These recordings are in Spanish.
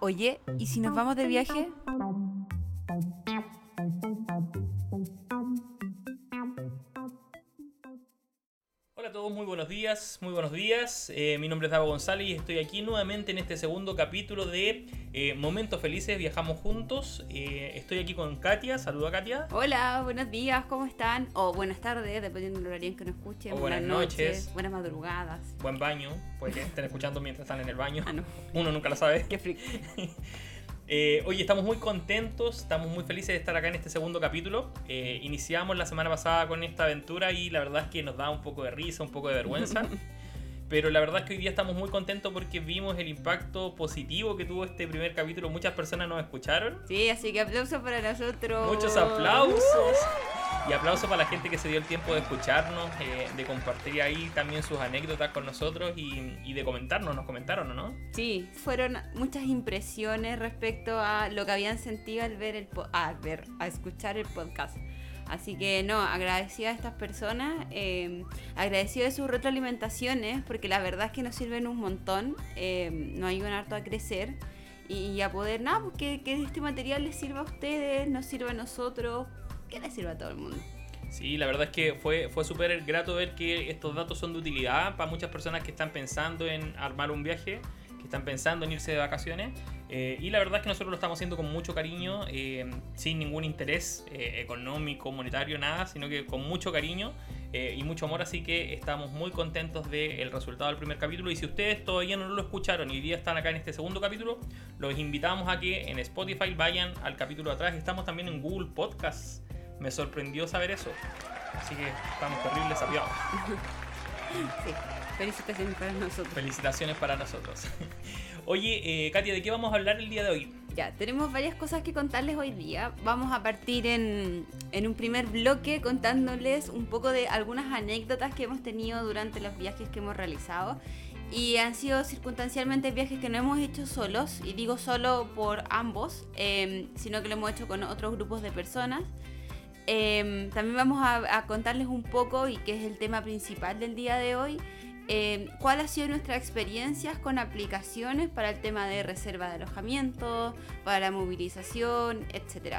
Oye, ¿y si nos vamos de viaje? Muy buenos días. Eh, mi nombre es Davo González y estoy aquí nuevamente en este segundo capítulo de eh, Momentos Felices, viajamos juntos. Eh, estoy aquí con Katia, saludo a Katia. Hola, buenos días, ¿cómo están? O buenas tardes, dependiendo del horario en que nos escuchen. O buenas noches. Buenas madrugadas. Buen baño, puede que estén escuchando mientras están en el baño. Ah, no. Uno nunca lo sabe. Qué freak. Eh, oye, estamos muy contentos, estamos muy felices de estar acá en este segundo capítulo. Eh, iniciamos la semana pasada con esta aventura y la verdad es que nos da un poco de risa, un poco de vergüenza. Pero la verdad es que hoy día estamos muy contentos porque vimos el impacto positivo que tuvo este primer capítulo. Muchas personas nos escucharon. Sí, así que aplausos para nosotros. Muchos aplausos. Y aplausos para la gente que se dio el tiempo de escucharnos, eh, de compartir ahí también sus anécdotas con nosotros y, y de comentarnos. Nos comentaron, ¿o no? Sí, fueron muchas impresiones respecto a lo que habían sentido al ver el a ver, a escuchar el podcast. Así que no, agradecida a estas personas, eh, agradecido de sus retroalimentaciones, porque la verdad es que nos sirven un montón, eh, nos ayudan harto a crecer y a poder, nada, pues que, que este material les sirva a ustedes, nos sirva a nosotros, que les sirva a todo el mundo. Sí, la verdad es que fue, fue súper grato ver que estos datos son de utilidad para muchas personas que están pensando en armar un viaje, que están pensando en irse de vacaciones. Eh, y la verdad es que nosotros lo estamos haciendo con mucho cariño, eh, sin ningún interés eh, económico, monetario, nada, sino que con mucho cariño y mucho amor. Así que estamos muy contentos del resultado del primer capítulo. Y si ustedes todavía no lo escucharon y hoy día están acá en este segundo capítulo, los invitamos a que en Spotify vayan al capítulo de atrás. Estamos también en Google Podcasts. Me sorprendió saber eso. Así que estamos terribles sapiados. Sí, felicitaciones para nosotros. Felicitaciones para nosotros. Oye, eh, Katia, ¿de qué vamos a hablar el día de hoy? Ya, tenemos varias cosas que contarles hoy día. Vamos a partir en, en un primer bloque contándoles un poco de algunas anécdotas que hemos tenido durante los viajes que hemos realizado. Y han sido circunstancialmente viajes que no hemos hecho solos, y digo solo por ambos, eh, sino que lo hemos hecho con otros grupos de personas. Eh, también vamos a, contarles un poco, y que es el tema principal del día de hoy, eh, cuál ha sido nuestra experiencias con aplicaciones para el tema de reserva de alojamiento, para la movilización, etc.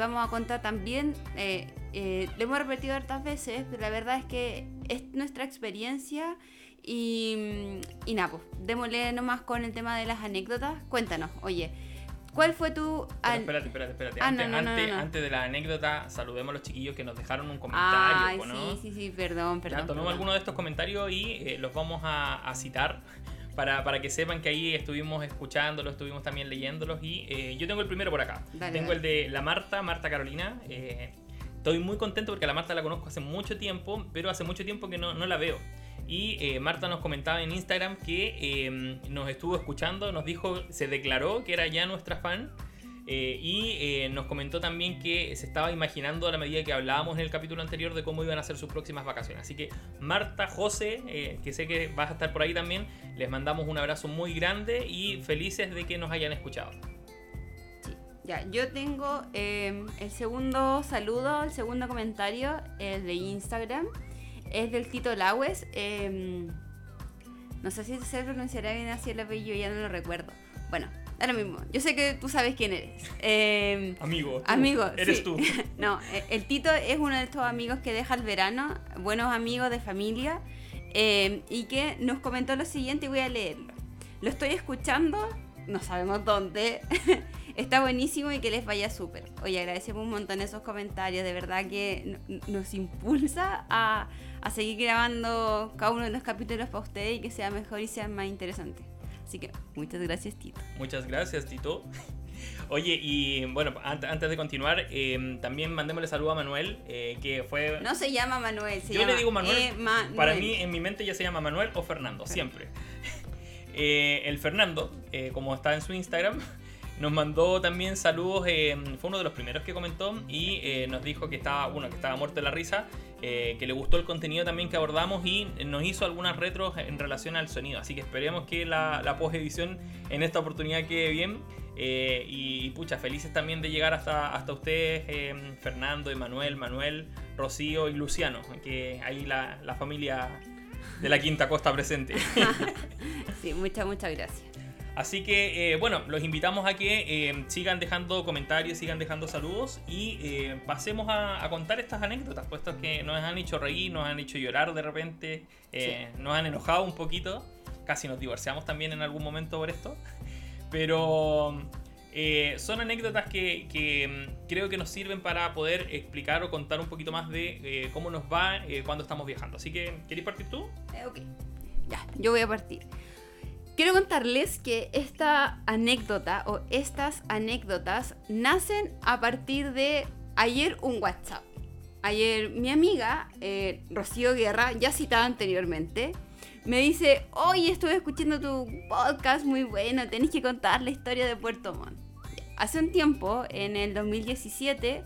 vamos a contar también, eh, eh, lo hemos repetido hartas veces, pero la verdad es que es nuestra experiencia y, y nada, pues démosle nomás con el tema de las anécdotas. Cuéntanos, oye, ¿cuál fue tu... Pero espérate, espérate, espérate. Ah, antes, no, no, antes- no. antes de la anécdota, saludemos a los chiquillos que nos dejaron un comentario. Ay, ¿no? sí, sí, sí, perdón, Ya, perdón. tomemos perdón. algunos de estos comentarios y eh, los vamos a, a citar para, para que sepan que ahí estuvimos escuchándolos, estuvimos también leyéndolos. Y eh, yo tengo el primero por acá. Dale, tengo dale. el de la Marta, Marta Carolina. eh, estoy muy contento porque a la Marta la conozco hace mucho tiempo, pero hace mucho tiempo que no, no la veo. Y eh, Marta nos comentaba en Instagram que eh, nos estuvo escuchando, nos dijo, se declaró que era ya nuestra fan. eh, y eh, nos comentó también que se estaba imaginando a la medida que hablábamos en el capítulo anterior de cómo iban a ser sus próximas vacaciones. Así que Marta, José, que sé que vas a estar por ahí también, les mandamos un abrazo muy grande y felices de que nos hayan escuchado. Sí, Ya, yo tengo eh, el segundo saludo, el segundo comentario, el de Instagram. Es del Tito Laues. eh, no sé si se pronunciará bien así el apellido, ya no lo recuerdo. Bueno, da lo mismo. Yo sé que tú sabes quién eres. Eh, Amigo, tú, Amigo, eres sí. tú. no, eh, el Tito es uno de estos amigos que deja el verano, buenos amigos de familia, eh, y que nos comentó lo siguiente y voy a leerlo. Lo estoy escuchando, no sabemos dónde, está buenísimo y que les vaya súper. Oye, agradecemos un montón esos comentarios, de verdad que nos impulsa a, a seguir grabando cada uno de los capítulos para ustedes y que sea mejor y sea más interesante. Así que muchas gracias, Tito. Muchas gracias, Tito. Oye, y bueno, ant- antes de continuar, eh, también mandémosle saludo a Manuel, eh, que fue... No se llama Manuel, se Yo llama le digo Manuel, Emanuel. para mí en mi mente ya se llama Manuel o Fernando, siempre. Eh, el Fernando, eh, como está en su Instagram, nos mandó también saludos, eh, fue uno de los primeros que comentó y eh, nos dijo que estaba, bueno, que estaba muerto de la risa, eh, que le gustó el contenido también que abordamos y nos hizo algunas retros en relación al sonido. Así que esperemos que la, post-edición en esta oportunidad quede bien. Y pucha, felices también de llegar hasta, hasta ustedes, Fernando, Emanuel, Manuel, Rocío y Luciano, que ahí la, la familia de la Quinta Costa presente. sí, muchas, muchas gracias. Así que, eh, bueno, los invitamos a que eh, sigan dejando comentarios, sigan dejando saludos y eh, pasemos a, contar estas anécdotas, puesto que nos han hecho reír, nos han hecho llorar de repente, nos han enojado un poquito, casi nos divorciamos también en algún momento por esto, pero son anécdotas que, mm, creo que nos sirven para poder explicar o contar un poquito más de cómo nos va cuando estamos viajando. Así que, ¿queréis partir tú? ok, ya, yo voy a partir. Quiero contarles que esta anécdota o estas anécdotas nacen a partir de ayer un WhatsApp. Ayer mi amiga eh, Rocío Guerra, ya citada anteriormente, me dice, hoy estuve escuchando tu podcast muy bueno, tenés que contar la historia de Puerto Montt. Hace un tiempo, en el 2017,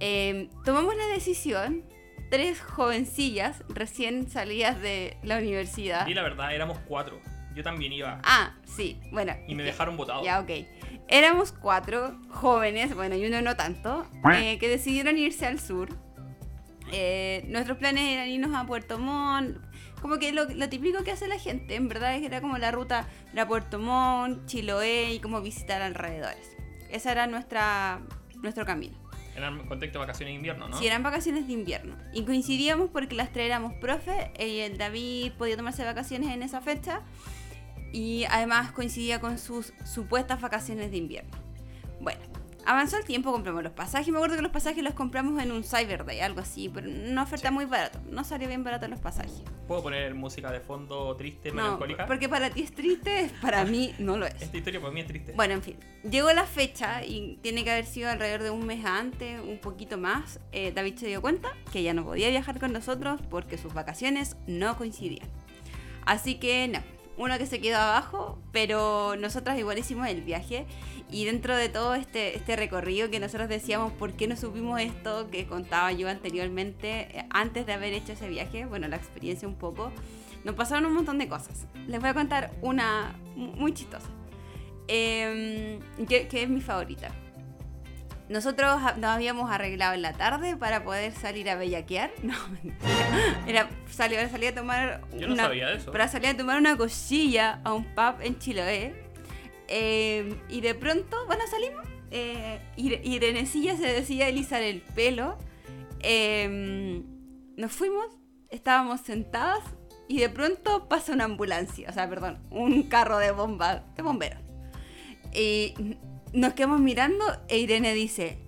em, tomamos la decisión, tres jovencillas recién salidas de la universidad. Y la verdad, éramos cuatro. Yo también iba. Ah, sí, bueno. Y me dejaron votado. Ya, ok. Éramos cuatro jóvenes, bueno, y uno no tanto, eh, que decidieron irse al sur. Eh, nuestros planes eran irnos a Puerto Montt. Como que lo, típico que hace la gente, en verdad, es que era como la ruta de Puerto Montt, Chiloé y como visitar alrededores. Ese era nuestra, nuestro camino. Eran contexto vacaciones de invierno, ¿no? Sí, eran vacaciones de invierno. Y coincidíamos porque las tres éramos profe y el David podía tomarse vacaciones en esa fecha y además coincidía con sus supuestas vacaciones de invierno. Bueno, avanzó el tiempo, compramos los pasajes. Me acuerdo que los pasajes los compramos en un Cyber Day, algo así, pero una oferta muy barato. No salió bien barato los pasajes. ¿Puedo poner música de fondo triste, melancólica? No, porque para ti es triste, para mí no lo es. Esta historia para mí es triste. Bueno, en fin, llegó la fecha y tiene que haber sido alrededor de un mes antes, un poquito más. Eh, David se dio cuenta que ya no podía viajar con nosotros porque sus vacaciones no coincidían. Así que no uno que se quedó abajo, pero nosotras igual hicimos el viaje y dentro de todo este, este recorrido que nosotros decíamos, ¿por qué no supimos esto que contaba yo anteriormente, eh, antes de haber hecho ese viaje? Bueno, la experiencia un poco. Nos pasaron un montón de cosas. Les voy a contar una muy chistosa, em, que es mi favorita. Nosotros nos habíamos arreglado en la tarde para poder salir a bellaquear. No, Era salir, a tomar Yo no sabía eso. Para salir a tomar una cosilla a un pub en Chiloé. Eh, y de pronto, bueno, salimos. Eh, Irenecilla se decía alisar el pelo. Em, nos fuimos, estábamos sentadas y de pronto pasa una ambulancia, o sea, perdón, un carro de bomba, de bomberos. Y nos quedamos mirando e Irene dice,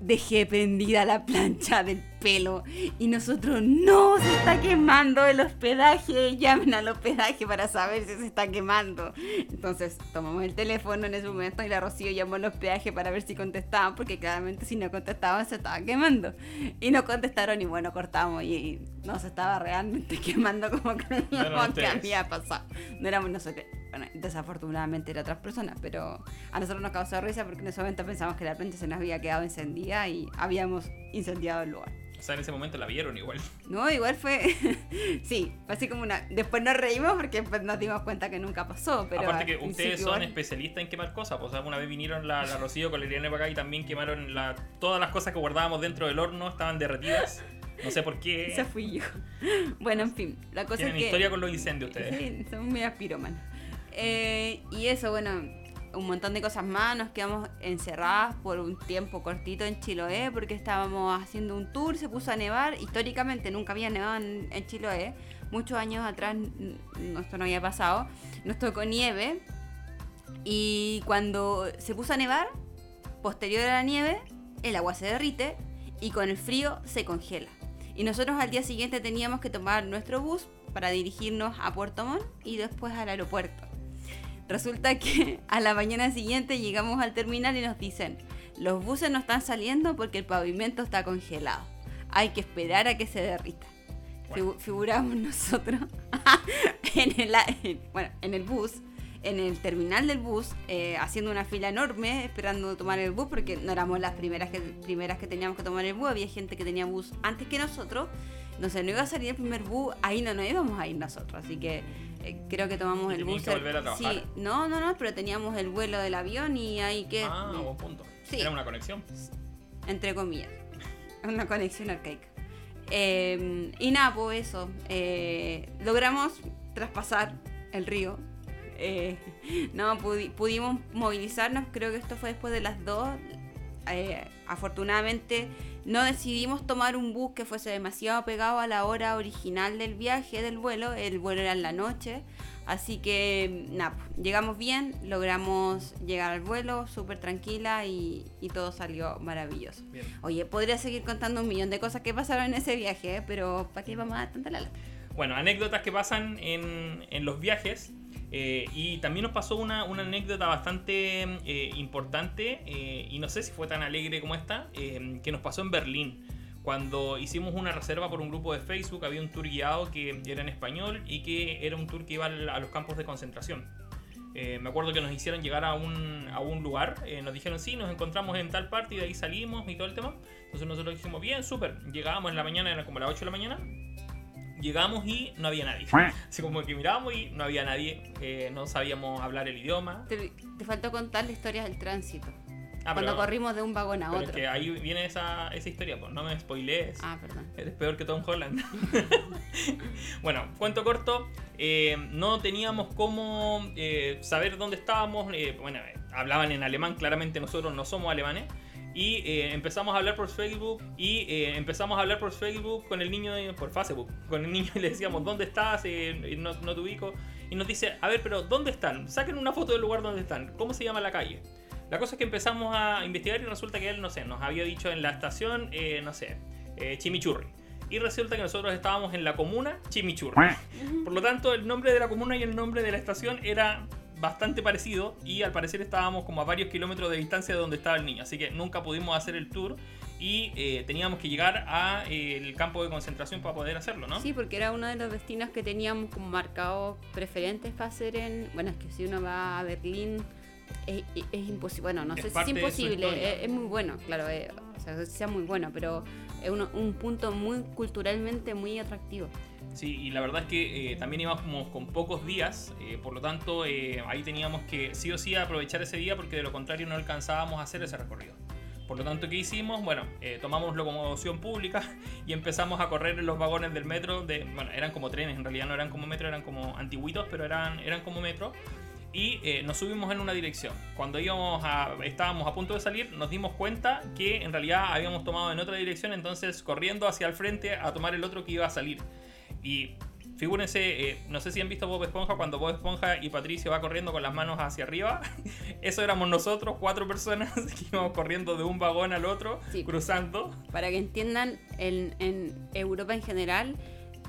dejé prendida la plancha del pelo y nosotros no se está quemando el hospedaje. Llamen al hospedaje para saber si se está quemando. Entonces tomamos el teléfono en ese momento y la Rocío llamó al hospedaje para ver si contestaban porque claramente si no contestaban se estaba quemando. Y no contestaron y bueno cortamos y, no se estaba realmente quemando como creíamos que había pasado. No éramos nosotros bueno, desafortunadamente era otras personas, pero a nosotros nos causó risa porque en ese momento pensamos que la plancha se nos había quedado encendida y habíamos incendiado el lugar. O sea, en ese momento la vieron igual. No, igual fue. sí, fue así como una. Después nos reímos porque nos dimos cuenta que nunca pasó. Pero Aparte que ustedes son especialistas en quemar cosas. Pues, una vez vinieron la, Rocío con la Irene para acá y también quemaron la, todas las cosas que guardábamos dentro del horno, estaban derretidas. No sé por qué. Esa fui yo. Bueno, en fin, la cosa es que. historia con los incendios ustedes. Sí, son muy aspiroman. Eh, y eso, bueno, un montón de cosas más. Nos quedamos encerradas por un tiempo cortito en Chiloé porque estábamos haciendo un tour, se puso a nevar. Históricamente nunca había nevado en, Chiloé. Muchos años atrás esto no había pasado. Nos tocó nieve. Y cuando se puso a nevar, posterior a la nieve, el agua se derrite y con el frío se congela. Y nosotros al día siguiente teníamos que tomar nuestro bus para dirigirnos a Puerto Montt y después al aeropuerto. Resulta que a la mañana siguiente llegamos al terminal y nos dicen, los buses no están saliendo porque el pavimento está congelado. Hay que esperar a que se derrita. Figuramos nosotros en, el, bueno, en el bus, en el terminal del bus, eh, haciendo una fila enorme, esperando tomar el bus, porque no éramos las primeras que, primeras que teníamos que tomar el bus, había gente que tenía bus antes que nosotros. No sé, no iba a salir el primer bus, ahí no nos íbamos a ir nosotros, así que eh, creo que tomamos el bus. Que volver a trabajar? Sí, no, no, no, pero teníamos el vuelo del avión y ahí que. Ah, buen punto. Sí. Era una conexión. Entre comillas. Una conexión arcaica. Eh, y nada, pues eso. eh, logramos traspasar el río. Eh, no, pudi- pudimos movilizarnos, creo que esto fue después de las 2. Eh, afortunadamente no decidimos tomar un bus que fuese demasiado pegado a la hora original del viaje, del vuelo. El vuelo era en la noche. Así que, nada, llegamos bien, logramos llegar al vuelo súper tranquila y, y todo salió maravilloso. Bien. Oye, podría seguir contando un millón de cosas que pasaron en ese viaje, ¿eh? pero ¿para qué vamos a dar tanta lata? Bueno, anécdotas que pasan en, en los viajes. Eh, y también nos pasó una, una anécdota bastante eh, importante, eh, y no sé si fue tan alegre como esta, eh, que nos pasó en Berlín. Cuando hicimos una reserva por un grupo de Facebook, había un tour guiado que era en español y que era un tour que iba a los campos de concentración. Eh, me acuerdo que nos hicieron llegar a un, a un lugar, eh, nos dijeron sí, nos encontramos en tal parte y de ahí salimos y todo el tema. Entonces nosotros dijimos, bien, súper. Llegábamos en la mañana, eran como las 8 de la mañana. Llegamos y no había nadie. Así como que mirábamos y no había nadie, eh, no sabíamos hablar el idioma. Te, te faltó contar la historia del tránsito. Ah, cuando pero- corrimos de un vagón a pero otro. es que ahí viene esa, esa historia, pues no me spoilees. Ah, perdón. Eres peor que Tom Holland. bueno, cuento corto. eh, no teníamos cómo eh, saber dónde estábamos. eh, bueno, eh, hablaban en alemán, claramente nosotros no somos alemanes. Y eh, empezamos a hablar por Facebook. Y eh, empezamos a hablar por Facebook con el niño, de- por Facebook. Con el niño y le decíamos, ¿dónde estás? Eh, no, no te ubico. Y nos dice, a ver, pero ¿dónde están? Saquen una foto del lugar donde están. ¿Cómo se llama la calle? La cosa es que empezamos a investigar y resulta que él, no sé, nos había dicho en la estación, eh, no sé, eh, Chimichurri. Y resulta que nosotros estábamos en la comuna Chimichurri. Por lo tanto, el nombre de la comuna y el nombre de la estación era bastante parecido y al parecer estábamos como a varios kilómetros de distancia de donde estaba el niño. Así que nunca pudimos hacer el tour y eh, teníamos que llegar al campo de concentración para poder hacerlo, ¿no? Sí, porque era uno de los destinos que teníamos como marcados preferentes para hacer en... Bueno, es que si uno va a Berlín es, es- es imposible. Bueno, no Es sé si es imposible, es, es muy bueno, claro, eh, o sea, sea muy bueno, pero es uno- un punto muy culturalmente muy atractivo. Sí, y la verdad es que eh, también íbamos con pocos días, eh, por lo tanto eh, ahí teníamos que sí o sí aprovechar ese día porque de lo contrario no alcanzábamos a hacer ese recorrido. Por lo tanto, ¿qué hicimos? Bueno, eh, tomamos locomoción pública y empezamos a correr en los vagones del metro. De, bueno, eran como trenes, en realidad no eran como metro, eran como antiguitos, pero eran, eran como metro. Y eh, nos subimos en una dirección. Cuando íbamos a, estábamos a punto de salir, nos dimos cuenta que en realidad habíamos tomado en otra dirección, entonces corriendo hacia el frente a tomar el otro que iba a salir. Y figúrense, eh, no sé si han visto Bob Esponja, cuando Bob Esponja y Patricio va corriendo con las manos hacia arriba. Eso éramos nosotros, cuatro personas que íbamos corriendo de un vagón al otro, Sí. cruzando. Para que entiendan, en, en Europa en general,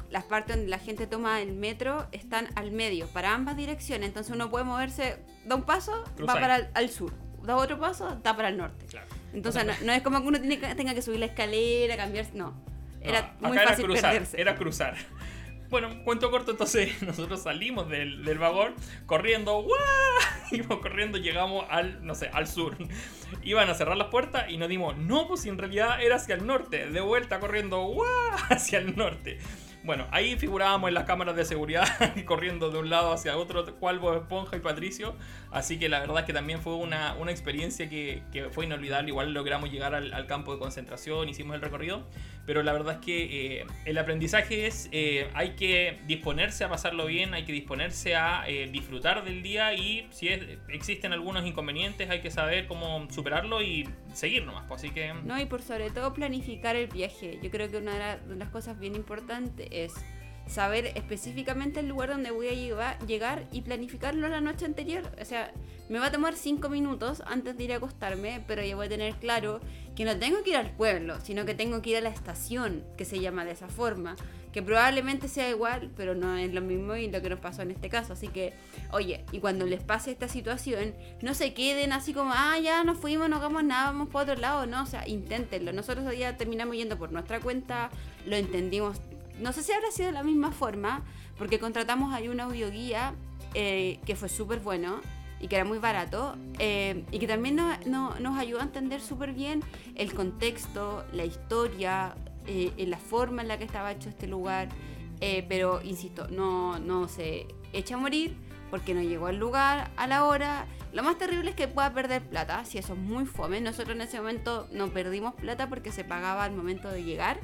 las partes donde la gente toma el metro están al medio, para ambas direcciones. Entonces uno puede moverse, da un paso, va para el al sur, da otro paso, da para el norte. Claro. Entonces no, no es como que uno tiene que- tenga que subir la escalera, cambiarse, no. Era No, muy fácil era cruzar, perderse. Era cruzar. Bueno, cuento corto, entonces nosotros salimos del, del vagón corriendo, ¡guau! Íbamos corriendo, llegamos al, no sé, al sur. Iban a cerrar las puertas y nos dimos, no, pues en realidad era hacia el norte. De vuelta corriendo, ¡guau! Hacia el norte. Bueno, ahí figurábamos en las cámaras de seguridad, corriendo de un lado hacia otro, cual Bob Esponja y Patricio. Así que la verdad es que también fue una, una experiencia que, que fue inolvidable. Igual logramos llegar al, al campo de concentración, hicimos el recorrido. Pero la verdad es que eh, el aprendizaje es, eh, hay que disponerse a pasarlo bien, hay que disponerse a eh, disfrutar del día y si es- existen algunos inconvenientes hay que saber cómo superarlo y seguir nomás. pues, así que... No, y por sobre todo planificar el viaje. Yo creo que una de, la- de las cosas bien importantes es saber específicamente el lugar donde voy a llegar y planificarlo la noche anterior. O sea, me va a tomar cinco minutos antes de ir a acostarme, pero yo voy a tener claro que no tengo que ir al pueblo, sino que tengo que ir a la estación, que se llama de esa forma, que probablemente sea igual, pero no es lo mismo y lo que nos pasó en este caso. Así que, oye, y cuando les pase esta situación, no se queden así como, ah, ya nos fuimos, no hagamos nada, vamos para otro lado, no, o sea, inténtenlo. Nosotros hoy día terminamos yendo por nuestra cuenta, lo entendimos. No sé si habrá sido de la misma forma, porque contratamos ahí un audioguía eh, que fue súper bueno y que era muy barato eh, y que también no- no- nos ayudó a entender súper bien el contexto, la historia, eh, en la forma en la que estaba hecho este lugar. eh, pero insisto, no, no se echa a morir porque no llegó al lugar a la hora. Lo más terrible es que pueda perder plata, si eso es muy fome. Nosotros en ese momento no perdimos plata porque se pagaba al momento de llegar.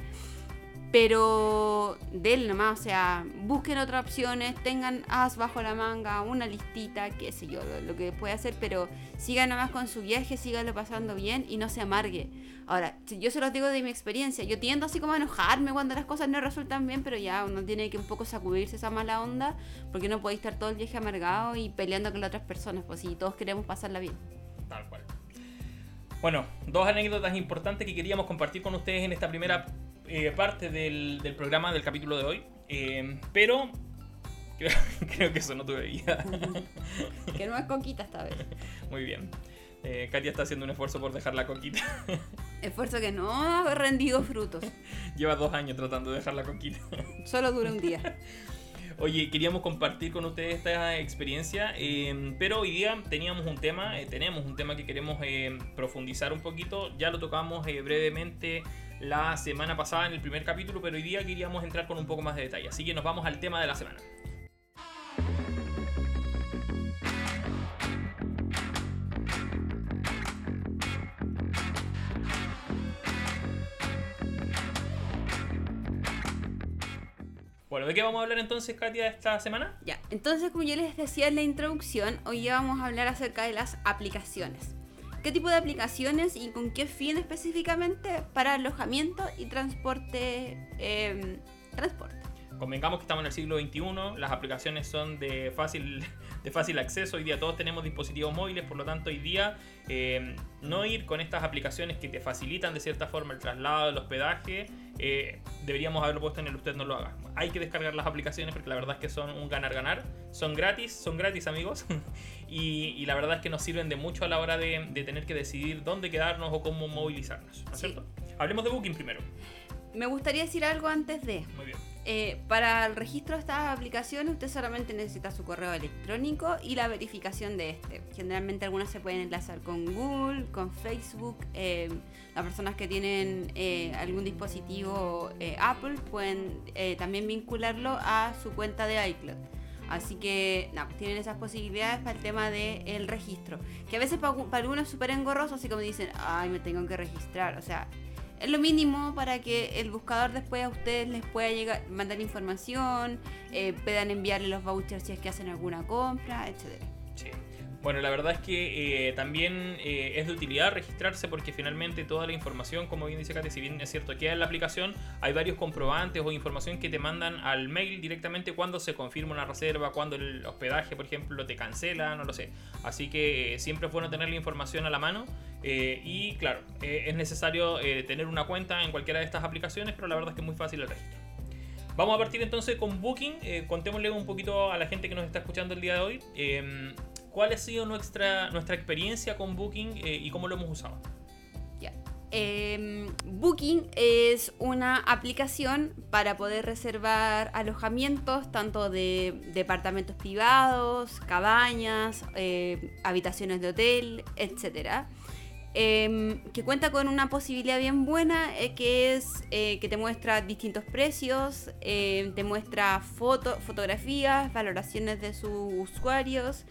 Pero de él nomás, o sea, busquen otras opciones, tengan as bajo la manga, una listita, qué sé yo, lo, que puede hacer, pero sigan nomás con su viaje, síganlo pasando bien y no se amargue. Ahora, yo se los digo de mi experiencia, yo tiendo así como a enojarme cuando las cosas no resultan bien, pero ya uno tiene que un poco sacudirse esa mala onda, porque no podéis estar todo el viaje amargado y peleando con las otras personas, pues si todos queremos pasarla bien. Tal cual. Bueno, dos anécdotas importantes que queríamos compartir con ustedes en esta primera eh, parte del, del programa del capítulo de hoy. Eh, pero creo, creo que eso no tuve vida. Que no es coquita esta vez. Muy bien. Eh, Katia está haciendo un esfuerzo por dejar la coquita. Esfuerzo que no ha rendido frutos, Lleva dos años tratando de dejar la coquita. solo dura un día. Oye, queríamos compartir con ustedes esta experiencia, eh, pero hoy día teníamos un tema, eh, tenemos un tema que queremos eh, profundizar un poquito. Ya lo tocamos brevemente la semana pasada en el primer capítulo, pero hoy día queríamos entrar con un poco más de detalle. Así que nos vamos al tema de la semana. Bueno, ¿de qué vamos a hablar entonces, Katia, esta semana? Ya, entonces como yo les decía en la introducción, hoy ya vamos a hablar acerca de las aplicaciones. ¿Qué tipo de aplicaciones y con qué fin específicamente para alojamiento y transporte? eh, transporte. Convengamos que estamos en el siglo XXI, las aplicaciones son de fácil, de fácil acceso, hoy día todos tenemos dispositivos móviles, por lo tanto hoy día eh, no ir con estas aplicaciones que te facilitan de cierta forma el traslado, el hospedaje, eh, deberíamos haberlo puesto en el usted no lo haga. Hay que descargar las aplicaciones porque la verdad es que son un ganar-ganar, son gratis, son gratis amigos, y, y la verdad es que nos sirven de mucho a la hora de, de tener que decidir dónde quedarnos o cómo movilizarnos, ¿no es Sí. cierto? Hablemos de Booking primero. Me gustaría decir algo antes de... Muy bien. Eh, para el registro de estas aplicaciones usted solamente necesita su correo electrónico y la verificación de este. Generalmente algunas se pueden enlazar con Google, con Facebook. eh, las personas que tienen eh, algún dispositivo Apple pueden también vincularlo a su cuenta de iCloud. Así que no, tienen esas posibilidades para el tema del registro. Que a veces para, para algunos es súper engorroso, así como dicen, ay, me tengo que registrar. O sea, es lo mínimo para que el buscador después a ustedes les pueda llegar, mandar información, eh, puedan enviarle los vouchers si es que hacen alguna compra. Sí. Bueno, la verdad es que eh, también eh, es de utilidad registrarse porque finalmente toda la información, como bien dice Katy, si bien es cierto queda en la aplicación, hay varios comprobantes o información que te mandan al mail directamente cuando se confirma una reserva, cuando el hospedaje, por ejemplo, te cancela, no lo sé. Así que eh, siempre es bueno tener la información a la mano y claro, es necesario tener una cuenta en cualquiera de estas aplicaciones, pero la verdad es que es muy fácil el registro. Vamos a partir entonces con Booking. Contémosle un poquito a la gente que nos está escuchando el día de hoy. eh, ¿Cuál ha sido nuestra, nuestra experiencia con Booking eh, y cómo lo hemos usado? Em, Booking es una aplicación para poder reservar alojamientos tanto de departamentos privados, cabañas, eh, habitaciones de hotel, etc. que cuenta con una posibilidad bien buena eh, que es eh, que te muestra distintos precios, eh, te muestra foto, fotografías, valoraciones de sus usuarios.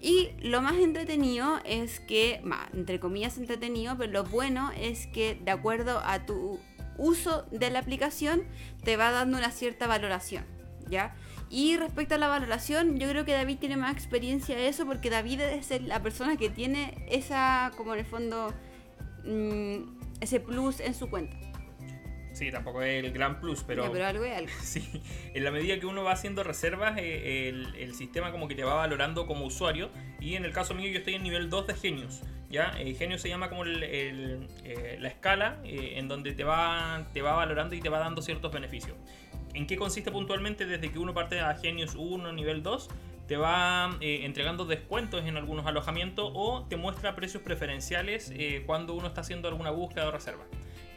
Y lo más entretenido es que, bah, entre comillas entretenido, pero lo bueno es que de acuerdo a tu uso de la aplicación te va dando una cierta valoración, ¿ya? Y respecto a la valoración, yo creo que David tiene más experiencia de eso porque David es la persona que tiene esa, como en el fondo, mm, ese plus en su cuenta. Sí, tampoco es el gran plus, pero, Ya, pero algo es algo. sí, en la medida que uno va haciendo reservas, eh, el, el sistema como que te va valorando como usuario. Y en el caso mío, yo estoy en nivel 2 de Genius. ¿ya? Genius se llama como el- el, eh, la escala eh, en donde te va, te va valorando y te va dando ciertos beneficios. ¿En qué consiste puntualmente? Desde que uno parte a Genius 1, nivel 2, te va eh, entregando descuentos en algunos alojamientos o te muestra precios preferenciales eh, cuando uno está haciendo alguna búsqueda o reserva.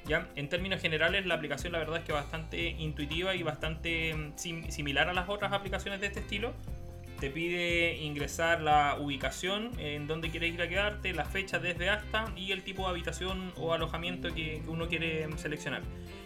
¿Ya? En términos generales, la aplicación la verdad es que bastante intuitiva y bastante mm, sim- similar a las otras aplicaciones de este estilo. Te pide ingresar la ubicación en donde quieres ir a quedarte, la fecha desde hasta y el tipo de habitación o alojamiento que, que uno quiere seleccionar.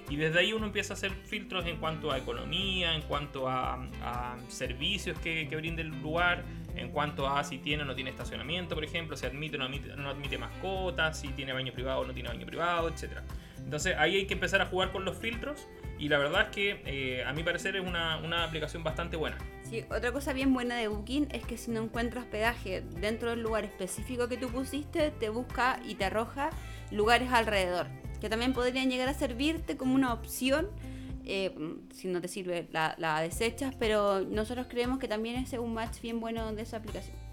Y desde ahí uno empieza a hacer filtros en cuanto a economía, en cuanto a, a servicios que, que brinde el lugar, en cuanto a si tiene o no tiene estacionamiento, por ejemplo, si admite o no admite, no admite mascotas, si tiene baño privado o no tiene baño privado, etc. Entonces ahí hay que empezar a jugar con los filtros y la verdad es que eh, a mi parecer es una, una, aplicación bastante buena. Sí, otra cosa bien buena de Booking es que si no encuentras hospedaje dentro del lugar específico que tú pusiste, te busca y te arroja lugares alrededor, que también podrían llegar a servirte como una opción. Eh, si no te sirve, la, la desechas, pero nosotros creemos que también es un match bien bueno de esa aplicación.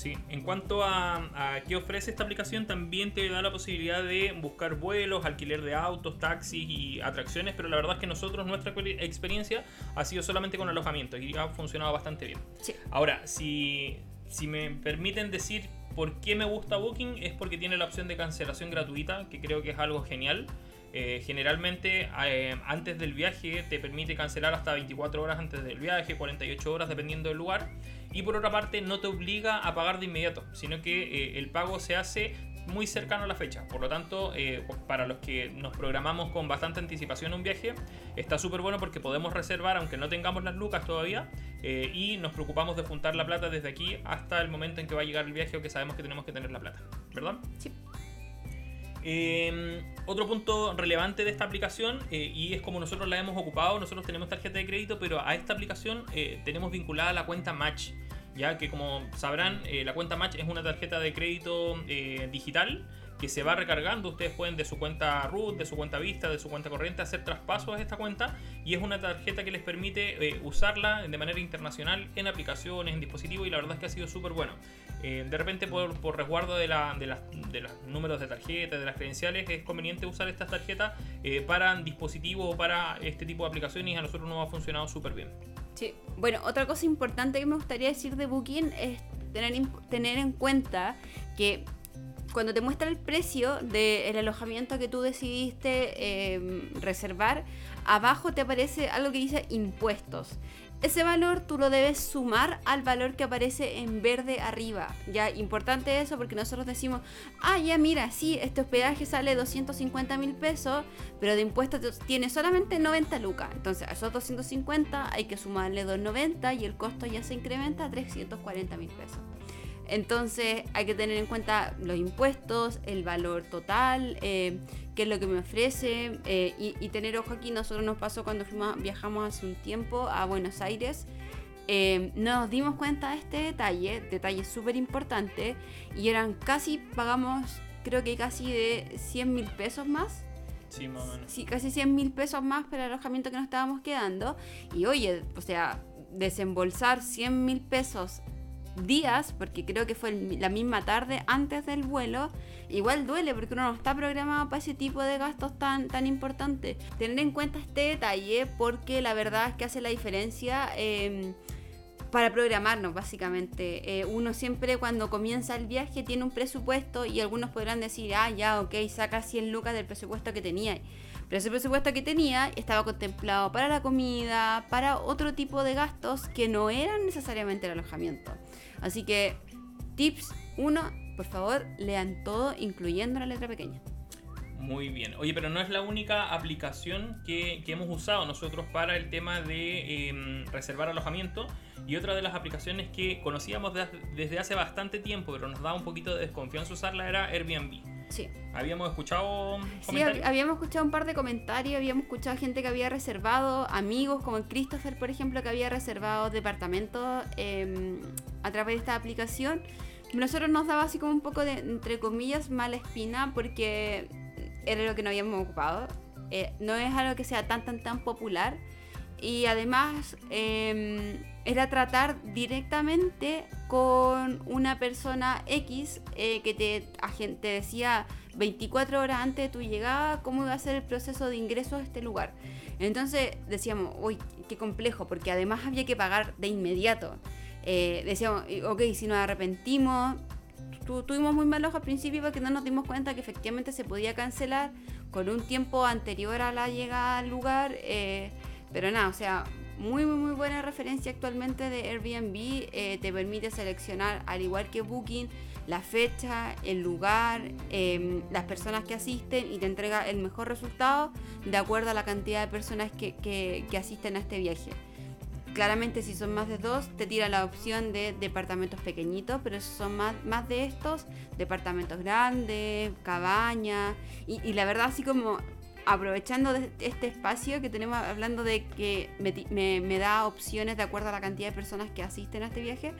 Sí, en cuanto a, a, qué ofrece esta aplicación, también te da la posibilidad de buscar vuelos, alquiler de autos, taxis y atracciones, pero la verdad es que nosotros, nuestra experiencia ha sido solamente con alojamiento y ha funcionado bastante bien. Sí. Ahora, si, si me permiten decir por qué me gusta Booking, es porque tiene la opción de cancelación gratuita, que creo que es algo genial. Eh, generalmente eh, antes del viaje te permite cancelar hasta 24 horas antes del viaje, 48 horas dependiendo del lugar. Y por otra parte no te obliga a pagar de inmediato, sino que eh, el pago se hace muy cercano a la fecha. Por lo tanto, para los que nos programamos con bastante anticipación un viaje, está súper bueno porque podemos reservar aunque no tengamos las lucas todavía y nos preocupamos de juntar la plata desde aquí hasta el momento en que va a llegar el viaje o que sabemos que tenemos que tener la plata. ¿Verdad? Sí. Eh, otro punto relevante de esta aplicación, eh, y es como nosotros la hemos ocupado, nosotros tenemos tarjeta de crédito, pero a esta aplicación eh, tenemos vinculada la cuenta Match, ya que como sabrán, eh, la cuenta Match es una tarjeta de crédito digital que se va recargando. Ustedes pueden de su cuenta root, de su cuenta vista, de su cuenta corriente hacer traspasos a esta cuenta y es una tarjeta que les permite usarla de manera internacional en aplicaciones, en dispositivos y la verdad es que ha sido súper bueno. Eh, de repente por, resguardo de, la, de, los números de tarjeta, de las credenciales, es conveniente usar estas tarjetas eh, para dispositivos o para este tipo de aplicaciones y a nosotros nos ha funcionado súper bien. Sí, bueno, otra cosa importante que me gustaría decir de Booking es tener, tener en cuenta que cuando te muestra el precio del alojamiento que tú decidiste em, reservar, abajo te aparece algo que dice impuestos ese valor tú lo debes sumar al valor que aparece en verde arriba. Ya, importante eso porque nosotros decimos, ah, ya mira, sí, este hospedaje sale 250 mil pesos, pero de impuestos tiene solamente 90 lucas. Entonces a esos 250 hay que sumarle 290 y el costo ya se incrementa a 340 mil pesos. Entonces hay que tener en cuenta los impuestos, el valor total, eh, qué es lo que me ofrece eh, y, tener ojo aquí. Nosotros nos pasó cuando fuimos, viajamos hace un tiempo a Buenos Aires. Eh, nos dimos cuenta de este detalle, detalle súper importante, y eran casi, pagamos creo que casi de 100 mil pesos más. Sí, más o menos. Sí, casi 100 mil pesos más para el alojamiento que nos estábamos quedando. Y oye, o sea, desembolsar 100 mil pesos días, porque creo que fue la misma tarde antes del vuelo, igual duele porque uno no está programado para ese tipo de gastos tan, tan importantes. Tener en cuenta este detalle porque la verdad es que hace la diferencia. Em, para programarnos, básicamente. Eh, uno siempre cuando comienza el viaje tiene un presupuesto y algunos podrán decir, ah, ya, ok, saca 100 lucas del presupuesto que tenía. Pero ese presupuesto que tenía estaba contemplado para la comida, para otro tipo de gastos que no eran necesariamente el alojamiento. Así que, tips 1, por favor, lean todo, incluyendo la letra pequeña. Muy bien. Oye, pero no es la única aplicación que, hemos usado nosotros para el tema de em, reservar alojamiento. Y otra de las aplicaciones que conocíamos desde hace bastante tiempo, pero nos daba un poquito de desconfianza usarla, era Airbnb. Sí. ¿Habíamos escuchado Sí, habíamos escuchado un par de comentarios, habíamos escuchado gente que había reservado, amigos como Christopher, por ejemplo, que había reservado departamentos em, a través de esta aplicación. Nosotros nos daba así como un poco de, entre comillas, mala espina porque era lo que no habíamos ocupado. Eh, no es algo que sea tan, tan, tan popular. Y además em, era tratar directamente con una persona X eh, que te, te decía 24 horas antes de tu llegada cómo iba a ser el proceso de ingreso a este lugar. Entonces decíamos, uy, qué complejo, porque además había que pagar de inmediato. Eh, decíamos, ok, si nos arrepentimos, tuvimos muy malos al principio porque no nos dimos cuenta que efectivamente se podía cancelar con un tiempo anterior a la llegada al lugar. Eh, pero nada, o sea, muy, muy, muy buena referencia actualmente de Airbnb. Eh, te permite seleccionar, al igual que Booking, la fecha, el lugar, em, las personas que asisten y te entrega el mejor resultado de acuerdo a la cantidad de personas que, que asisten a este viaje. Claramente si son más de dos, te tira la opción de departamentos pequeñitos, pero si son más, más de estos, departamentos grandes, cabañas. Y, la verdad así como aprovechando de este espacio que tenemos hablando de que me, da opciones de acuerdo a la cantidad de personas que asisten a este viaje,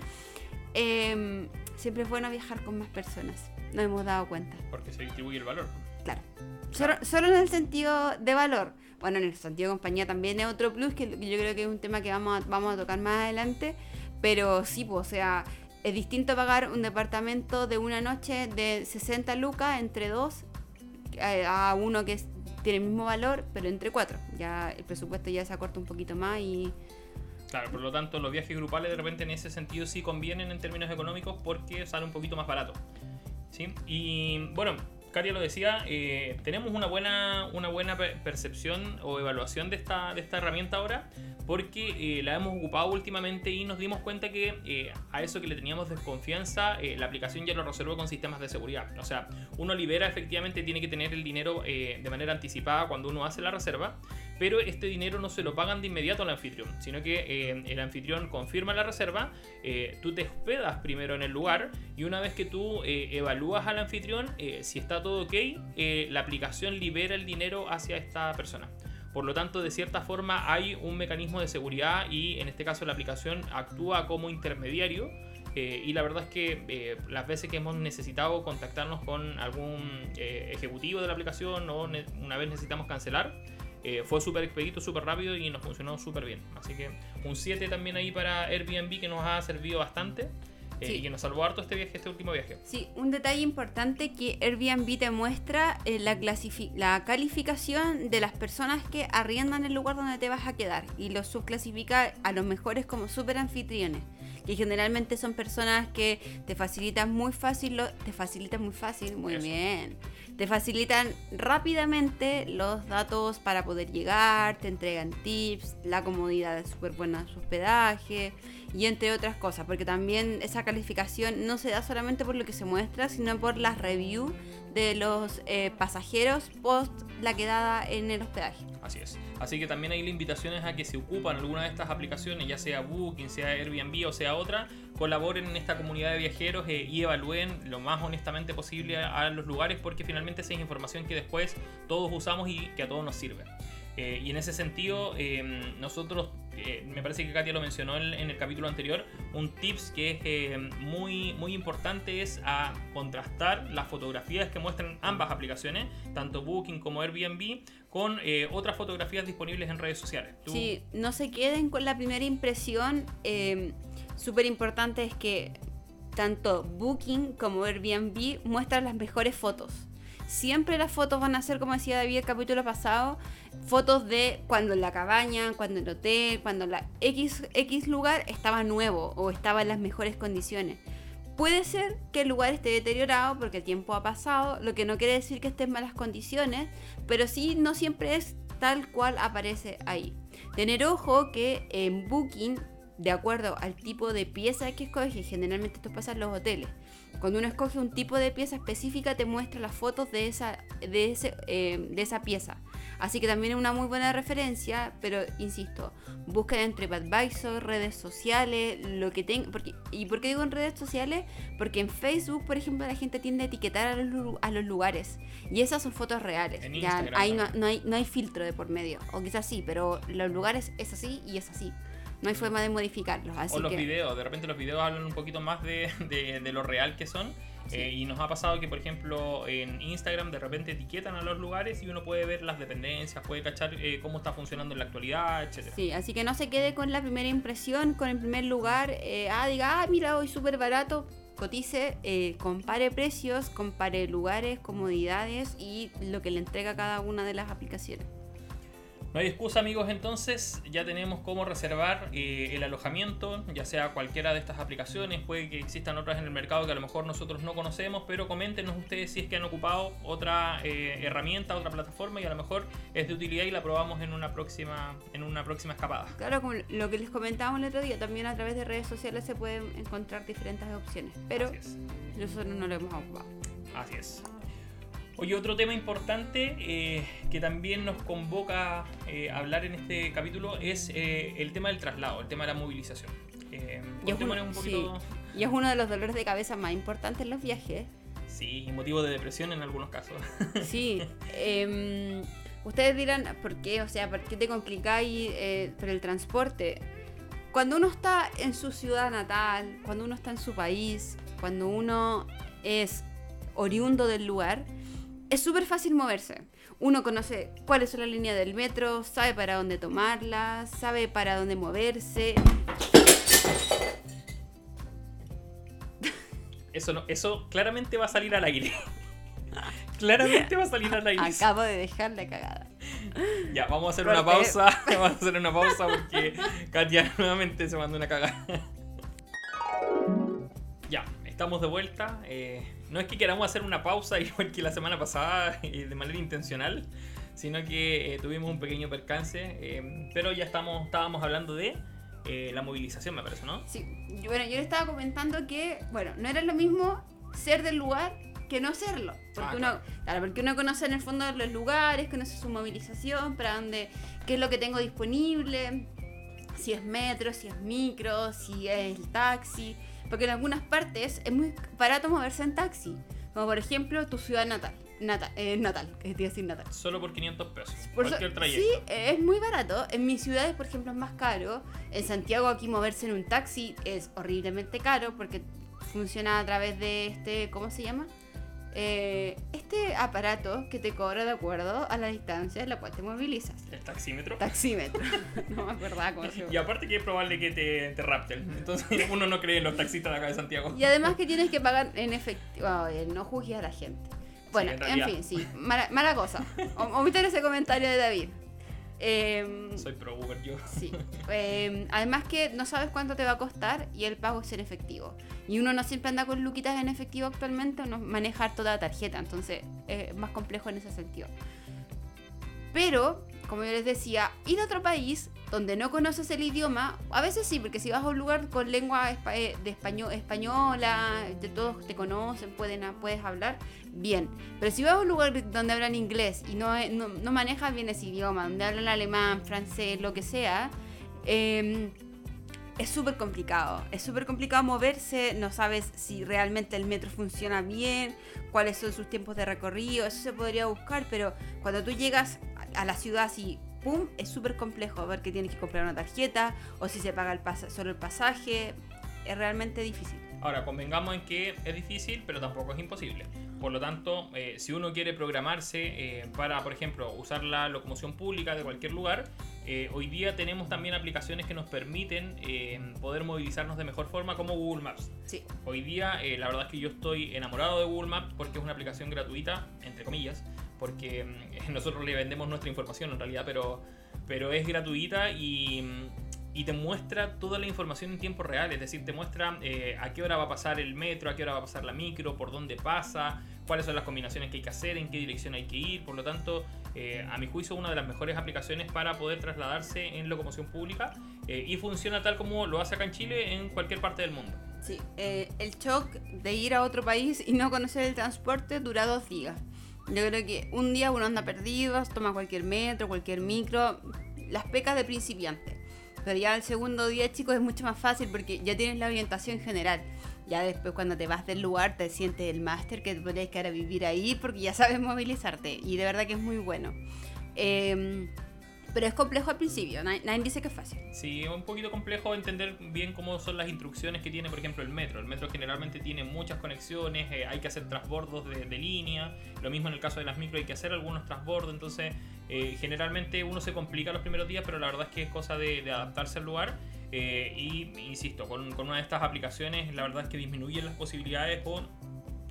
em, siempre es bueno viajar con más personas. Nos hemos dado cuenta. Porque se distribuye el valor. Claro. Solo, en el sentido de valor. Bueno, en el sentido de compañía también es otro plus que yo creo que es un tema que vamos a, vamos a tocar más adelante. Pero sí, pues, o sea, es distinto pagar un departamento de una noche de 60 lucas entre dos eh, a uno que tiene el mismo valor, pero entre cuatro. Ya el presupuesto ya se acorta un poquito más y... Claro, por lo tanto los viajes grupales de repente en ese sentido sí convienen en términos económicos porque sale un poquito más barato. ¿sí? Y bueno, Katia lo decía, eh, tenemos una buena, una buena percepción o evaluación de esta, de esta herramienta ahora, porque eh, la hemos ocupado últimamente y nos dimos cuenta que eh, a eso que le teníamos desconfianza, eh, la aplicación ya lo reservó con sistemas de seguridad. O sea, uno libera efectivamente, tiene que tener el dinero de manera anticipada cuando uno hace la reserva, pero este dinero no se lo pagan de inmediato al anfitrión, sino que el anfitrión confirma la reserva, tú te hospedas primero en el lugar y una vez que tú evalúas al anfitrión, si está todo ok, la aplicación libera el dinero hacia esta persona. Por lo tanto, de cierta forma hay un mecanismo de seguridad y en este caso la aplicación actúa como intermediario. Eh, y la verdad es que eh, las veces que hemos necesitado contactarnos con algún eh, ejecutivo de la aplicación o una vez necesitamos cancelar, fue súper expedito, súper rápido y nos funcionó súper bien. Así que un 7 también ahí para Airbnb que nos ha servido bastante. Eh, y que nos salvó harto este viaje, este último viaje. Sí, un detalle importante que Airbnb te muestra eh, la, la calificación de las personas que arriendan el lugar donde te vas a quedar y los subclasifica a los mejores como super anfitriones que generalmente son personas que te facilitan muy fácil, lo, te facilitan muy fácil, muy bien, te facilitan rápidamente los datos para poder llegar, te entregan tips, la comodidad es súper buena su hospedaje y entre otras cosas, porque también esa calificación no se da solamente por lo que se muestra, sino por las reviews de los eh, pasajeros post la quedada en el hospedaje. Así es. Así que también hay la invitación a que se ocupan alguna de estas aplicaciones, ya sea Booking, sea Airbnb o sea otra, colaboren en esta comunidad de viajeros eh, y evalúen lo más honestamente posible a, los lugares porque finalmente esa es información que después todos usamos y que a todos nos sirve. Eh, y en ese sentido, em, nosotros, eh, me parece que Katia lo mencionó en, el capítulo anterior, un tips que es em, muy, muy importante es contrastar las fotografías que muestran ambas aplicaciones, tanto Booking como Airbnb, con eh, otras fotografías disponibles en redes sociales. Sí, no se queden con la primera impresión. Em, súper importante es que tanto Booking como Airbnb muestran las mejores fotos. Siempre las fotos van a ser, como decía David el capítulo pasado, fotos de cuando la cabaña, cuando el hotel, cuando la X, X lugar estaba nuevo o estaba en las mejores condiciones. Puede ser que el lugar esté deteriorado porque el tiempo ha pasado, lo que no quiere decir que esté en malas condiciones, pero sí no siempre es tal cual aparece ahí. Tener ojo que en Booking, de acuerdo al tipo de pieza que escoge, generalmente esto pasa en los hoteles, cuando uno escoge un tipo de pieza específica te muestra las fotos de esa, de ese, eh, de esa pieza. Así que también es una muy buena referencia, pero insisto, busca entre TripAdvisor, redes sociales, lo que tenga. ¿Y por qué digo en redes sociales? Porque en Facebook, por ejemplo, la gente tiende a etiquetar a los, a los lugares. Y esas son fotos reales. ya ahí no, hay, no hay filtro de por medio. O quizás sí, pero los lugares es así y es así no hay forma de modificarlos. Así o los videos, de repente los videos hablan un poquito más de, de lo real que son eh, y nos ha pasado que, por ejemplo, en Instagram de repente etiquetan a los lugares y uno puede ver las dependencias, puede cachar eh, cómo está funcionando en la actualidad, etc. Sí, así que no se quede con la primera impresión, con el primer lugar. Eh, ah, diga, ah, mira, hoy súper barato. Cotice, compare precios, compare lugares, comodidades y lo que le entrega cada una de las aplicaciones. No hay excusa amigos, entonces ya tenemos cómo reservar eh, el alojamiento, ya sea cualquiera de estas aplicaciones, puede que existan otras en el mercado que a lo mejor nosotros no conocemos, pero coméntenos ustedes si es que han ocupado otra eh, herramienta, otra plataforma y a lo mejor es de utilidad y la probamos en una próxima, en una próxima escapada. Claro, como lo que les comentábamos el otro día, también a través de redes sociales se pueden encontrar diferentes opciones, pero nosotros no lo hemos ocupado. Así es. Oye, otro tema importante eh, que también nos convoca eh, a hablar en este capítulo es eh, el tema del traslado, el tema de la movilización. y, es uno de los dolores de cabeza más importantes en los viajes. Sí, y motivo de depresión en algunos casos. sí. Em, Ustedes dirán, ¿por qué? O sea, ¿por qué te complicáis eh, por el transporte? Cuando uno está en su ciudad natal, cuando uno está en su país, cuando uno es oriundo del lugar, es súper fácil moverse. Uno conoce cuáles son las líneas del metro, sabe para dónde tomarlas, sabe para dónde moverse. Eso, no, eso claramente va a salir al aire. claramente va a salir al aire. Acabo de dejar la cagada. Ya, vamos a hacer una pausa. Vamos a hacer una pausa porque Katia nuevamente se mandó una cagada. Ya, estamos de vuelta. Eh, no es que queramos hacer una pausa igual que la semana pasada y de manera intencional, sino que eh, tuvimos un pequeño percance. eh, pero ya estamos, estábamos hablando de eh, la movilización, me parece, ¿no? Sí, bueno, yo le estaba comentando que, bueno, no era lo mismo ser del lugar que no serlo. Porque Ah, uno, claro, porque uno conoce en el fondo los lugares, conoce su movilización, para dónde, qué es lo que tengo disponible, si es metro, si es micro, si es el taxi. Porque en algunas partes es muy barato moverse en taxi. Como por ejemplo tu ciudad natal. Natal, eh, natal, que te iba a decir natal. Solo por 500 pesos. Por cualquier trayecto. sí, es muy barato. En mis ciudades, por ejemplo, es más caro. En Santiago aquí moverse en un taxi es horriblemente caro porque funciona a través de este, ¿cómo se llama? Eh, este aparato que te cobra de acuerdo a la distancia en la cual te movilizas. El taxímetro. Taxímetro. no me acordaba cómo se llama. Y aparte que es probable que te, te rapten. Entonces uno no cree en los taxistas de acá de Santiago. Y además que tienes que pagar en efectivo. Ay, no juzgues a la gente. Bueno, en fin, sí. Mala, mala cosa. O- ese comentario de David. Em, Soy pro Uber yo. Sí. Eh, además que no sabes cuánto te va a costar y el pago es en efectivo. Y uno no siempre anda con luquitas en efectivo actualmente, uno maneja toda la tarjeta, entonces es más complejo en ese sentido. Pero, como yo les decía, ir a otro país donde no conoces el idioma, a veces sí, porque si vas a un lugar con lengua eh, de español, española, de todos te conocen, pueden, puedes hablar, bien. Pero si vas a un lugar donde hablan inglés y no, no, no manejas bien ese idioma, donde hablan alemán, francés, lo que sea, eh, es súper complicado. Es súper complicado moverse, no sabes si realmente el metro funciona bien, cuáles son sus tiempos de recorrido, eso se podría buscar, pero cuando tú llegas a- a la ciudad así, ¡pum!, es súper complejo ver que tienes que comprar una tarjeta o si se paga el pasa- solo el pasaje, es realmente difícil. Ahora, convengamos en que es difícil, pero tampoco es imposible. Por lo tanto, eh, si uno quiere programarse eh, para, por ejemplo, usar la locomoción pública de cualquier lugar, eh, hoy día tenemos también aplicaciones que nos permiten eh, poder movilizarnos de mejor forma, como Google Maps. Sí, Hoy día, eh, la verdad es que yo estoy enamorado de Google Maps porque es una aplicación gratuita, entre comillas, porque mm, nosotros le vendemos nuestra información en realidad, pero, pero es gratuita y, mm, y te muestra toda la información en tiempo real, es decir, te muestra eh, a qué hora va a pasar el metro, a qué hora va a pasar la micro, por dónde pasa, cuáles son las combinaciones que hay que hacer, en qué dirección hay que ir, por lo tanto, eh, a mi juicio, una de las mejores aplicaciones para poder trasladarse en locomoción pública eh, y funciona tal como lo hace acá en Chile en cualquier parte del mundo. sí. Eh, el shock de ir a otro país y no conocer el transporte dura dos días. Yo creo que un día uno anda perdido, toma cualquier metro, cualquier micro, las pecas de principiante. Pero ya el segundo día, chicos, es mucho más fácil porque ya tienes la orientación general. Ya después cuando te vas del lugar te sientes el máster que te podrías quedar a vivir ahí porque ya sabes movilizarte. Y de verdad que es muy bueno. Em, pero es complejo al principio, nadie, nadie dice que es fácil. Sí, es un poquito complejo entender bien cómo son las instrucciones que tiene, por ejemplo, el metro. El metro generalmente tiene muchas conexiones, eh, hay que hacer transbordos de, de línea. Lo mismo en el caso de las micro, hay que hacer algunos transbordos. Entonces, eh, generalmente uno se complica los primeros días, pero la verdad es que es cosa de, adaptarse al lugar. Eh, y, insisto, con, con una de estas aplicaciones, la verdad es que disminuyen las posibilidades o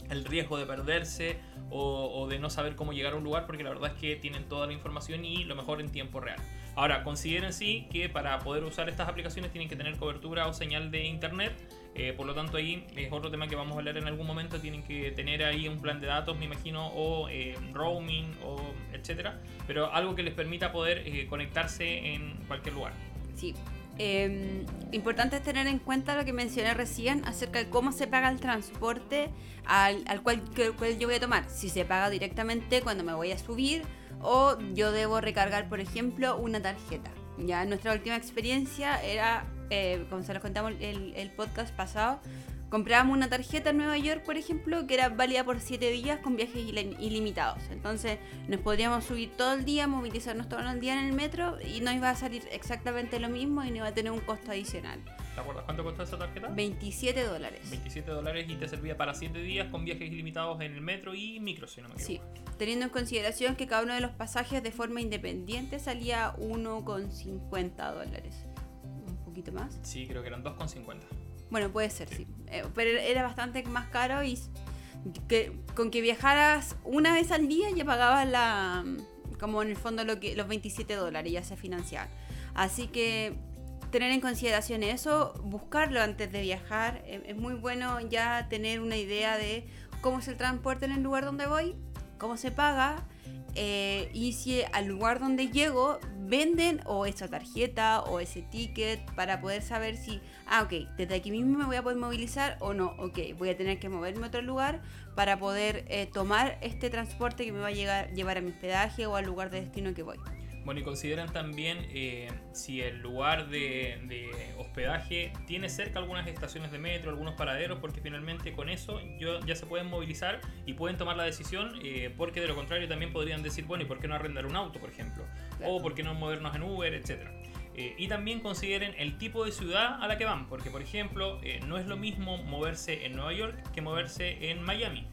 el riesgo de perderse o, de no saber cómo llegar a un lugar porque la verdad es que tienen toda la información y lo mejor en tiempo real. Ahora, consideren sí que para poder usar estas aplicaciones tienen que tener cobertura o señal de internet. eh, por lo tanto, ahí es otro tema que vamos a hablar en algún momento. Tienen que tener ahí un plan de datos, me imagino, o eh, roaming, o etcétera. Pero algo que les permita poder eh, conectarse en cualquier lugar. Sí. Eh, importante es tener en cuenta lo que mencioné recién acerca de cómo se paga el transporte al, al cual, que- cual yo voy a tomar. Si se paga directamente cuando me voy a subir o yo debo recargar, por ejemplo, una tarjeta. Ya nuestra última experiencia era, eh, como se los contamos el, el podcast pasado, comprábamos una tarjeta en Nueva York, por ejemplo, que era válida por 7 días con viajes ili- ilimitados. Entonces nos podríamos subir todo el día, movilizarnos todo el día en el metro y no iba a salir exactamente lo mismo y no iba a tener un costo adicional. ¿Te acuerdas cuánto costó esa tarjeta? 27 dólares. 27 dólares y te servía para 7 días con viajes ilimitados en el metro y micro, si no me Sí, equivoco. teniendo en consideración que cada uno de los pasajes de forma independiente salía 1,50 dólares. Un poquito más. Sí, creo que eran 2,50. Bueno, puede ser, sí. Eh, pero era bastante más caro y que, con que viajaras una vez al día ya pagabas la como en el fondo lo que, los 27 dólares ya se financiaban. Así que tener en consideración eso, buscarlo antes de viajar. eh, es muy bueno ya tener una idea de cómo es el transporte en el lugar donde voy, cómo se paga. Eh, y si al lugar donde llego venden o esa tarjeta o ese ticket para poder saber si, ah, ok, desde aquí mismo me voy a poder movilizar o no, ok, voy a tener que moverme a otro lugar para poder eh, tomar este transporte que me va a llegar, llevar a mi hospedaje o al lugar de destino que voy. Bueno, y consideran también eh, si el lugar de, de hospedaje tiene cerca algunas estaciones de metro, algunos paraderos, porque finalmente con eso yo, ya se pueden movilizar y pueden tomar la decisión, eh, porque de lo contrario también podrían decir, bueno, ¿y por qué no arrendar un auto, por ejemplo? Claro. O por qué no movernos en Uber, etcétera. Eh, y también consideren el tipo de ciudad a la que van, porque por ejemplo, eh, no es lo mismo moverse en Nueva York que moverse en Miami.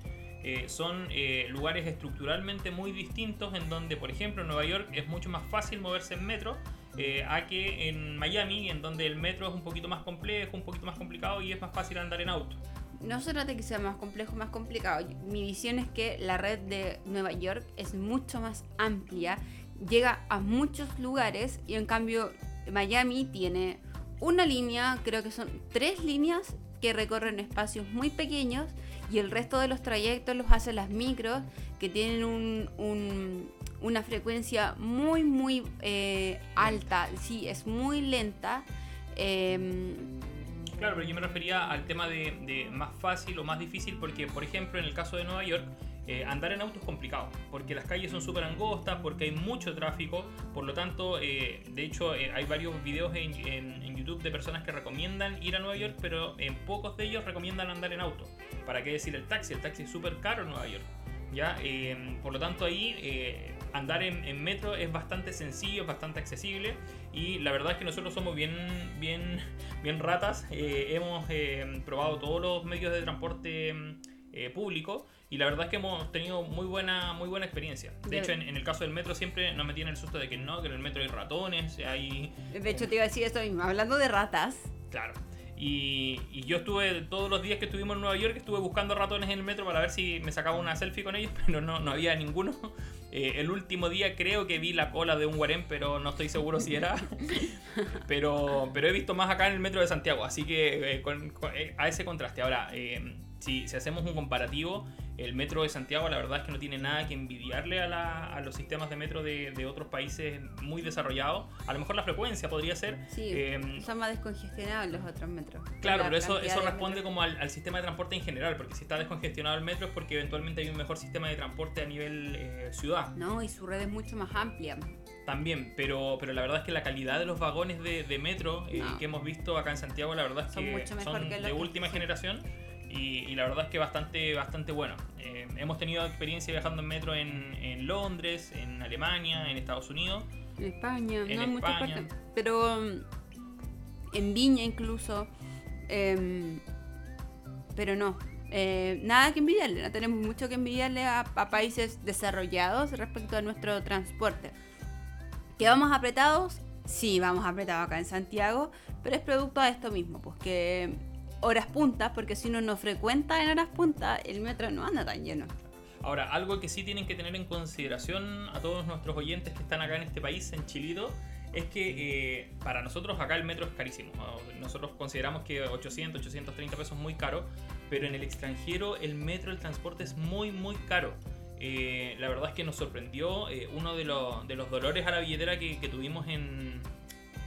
Eh, son eh, lugares estructuralmente muy distintos en donde, por ejemplo, en Nueva York es mucho más fácil moverse en metro eh, a que en Miami, en donde el metro es un poquito más complejo, un poquito más complicado y es más fácil andar en auto. No se trata que sea más complejo más complicado. Mi visión es que la red de Nueva York es mucho más amplia, llega a muchos lugares y en cambio Miami tiene una línea, creo que son tres líneas que recorren espacios muy pequeños y el resto de los trayectos los hacen las micros que tienen un- un- una frecuencia muy muy eh, alta, sí, es muy lenta. Em, Claro, pero yo me refería al tema de, de más fácil o más difícil porque, por ejemplo, en el caso de Nueva York, eh, andar en auto es complicado, porque las calles son súper angostas, porque hay mucho tráfico, por lo tanto, eh, de hecho, eh, hay varios videos en, YouTube de personas que recomiendan ir a Nueva York, pero en pocos de ellos recomiendan andar en auto. ¿Para qué decir el taxi? El taxi es súper caro en Nueva York. ¿ya? Por lo tanto, ahí andar en, metro es bastante sencillo, es bastante accesible. Y la verdad es que nosotros somos bien, bien, bien ratas. Hemos probado todos los medios de transporte eh, público. Y la verdad es que hemos tenido muy buena, muy buena experiencia. De hecho, en, en el caso del metro siempre nos metían el susto de que no, que en el metro hay ratones, hay de hecho, te iba a decir esto mismo, hablando de ratas. Claro. Y, y yo estuve todos los días que estuvimos en Nueva York, estuve buscando ratones en el metro para ver si me sacaba una selfie con ellos, pero no, no había ninguno. Eh, el último día creo que vi la cola de un guarén, pero no estoy seguro si era. pero, pero he visto más acá en el metro de Santiago, así que eh, con- con- eh, a ese contraste. Ahora, eh, si, si hacemos un comparativo, el metro de Santiago la verdad es que no tiene nada que envidiarle a, la- a los sistemas de metro de, de otros países muy desarrollados. A lo mejor la frecuencia podría ser. Sí, eh, son más descongestionados los otros metros. Claro, La pero eso, eso de responde como al, al sistema de transporte en general, porque si está descongestionado el metro es porque eventualmente hay un mejor sistema de transporte a nivel eh, ciudad No, y su red es mucho más amplia. también, pero, pero la verdad es que la calidad de los vagones de, de metro eh, No. que hemos visto acá en Santiago, la verdad es Son que mucho mejor son que de que- última generación y, y la verdad es que bastante, bastante bueno. Eh, hemos tenido experiencia viajando en metro en, en Londres, en Alemania, en Estados Unidos. En España, En no en muchas partes. Pero mm, en Viña incluso. em, pero no. eh, nada que envidiarle, no tenemos mucho que envidiarle a, a países desarrollados respecto a nuestro transporte. ¿Que vamos apretados? Sí, vamos apretados acá en Santiago, pero es producto de esto mismo, pues que horas puntas, porque si uno no frecuenta en horas puntas, el metro no anda tan lleno. Ahora, algo que sí tienen que tener en consideración a todos nuestros oyentes que están acá en este país, en Chilito, es que eh, para nosotros acá el metro es carísimo. Nosotros consideramos que 800, 830 pesos es muy caro, pero en el extranjero el metro, el transporte es muy, muy caro. Eh, la verdad es que nos sorprendió eh, uno de, los- de los dolores a la billetera que tuvimos en,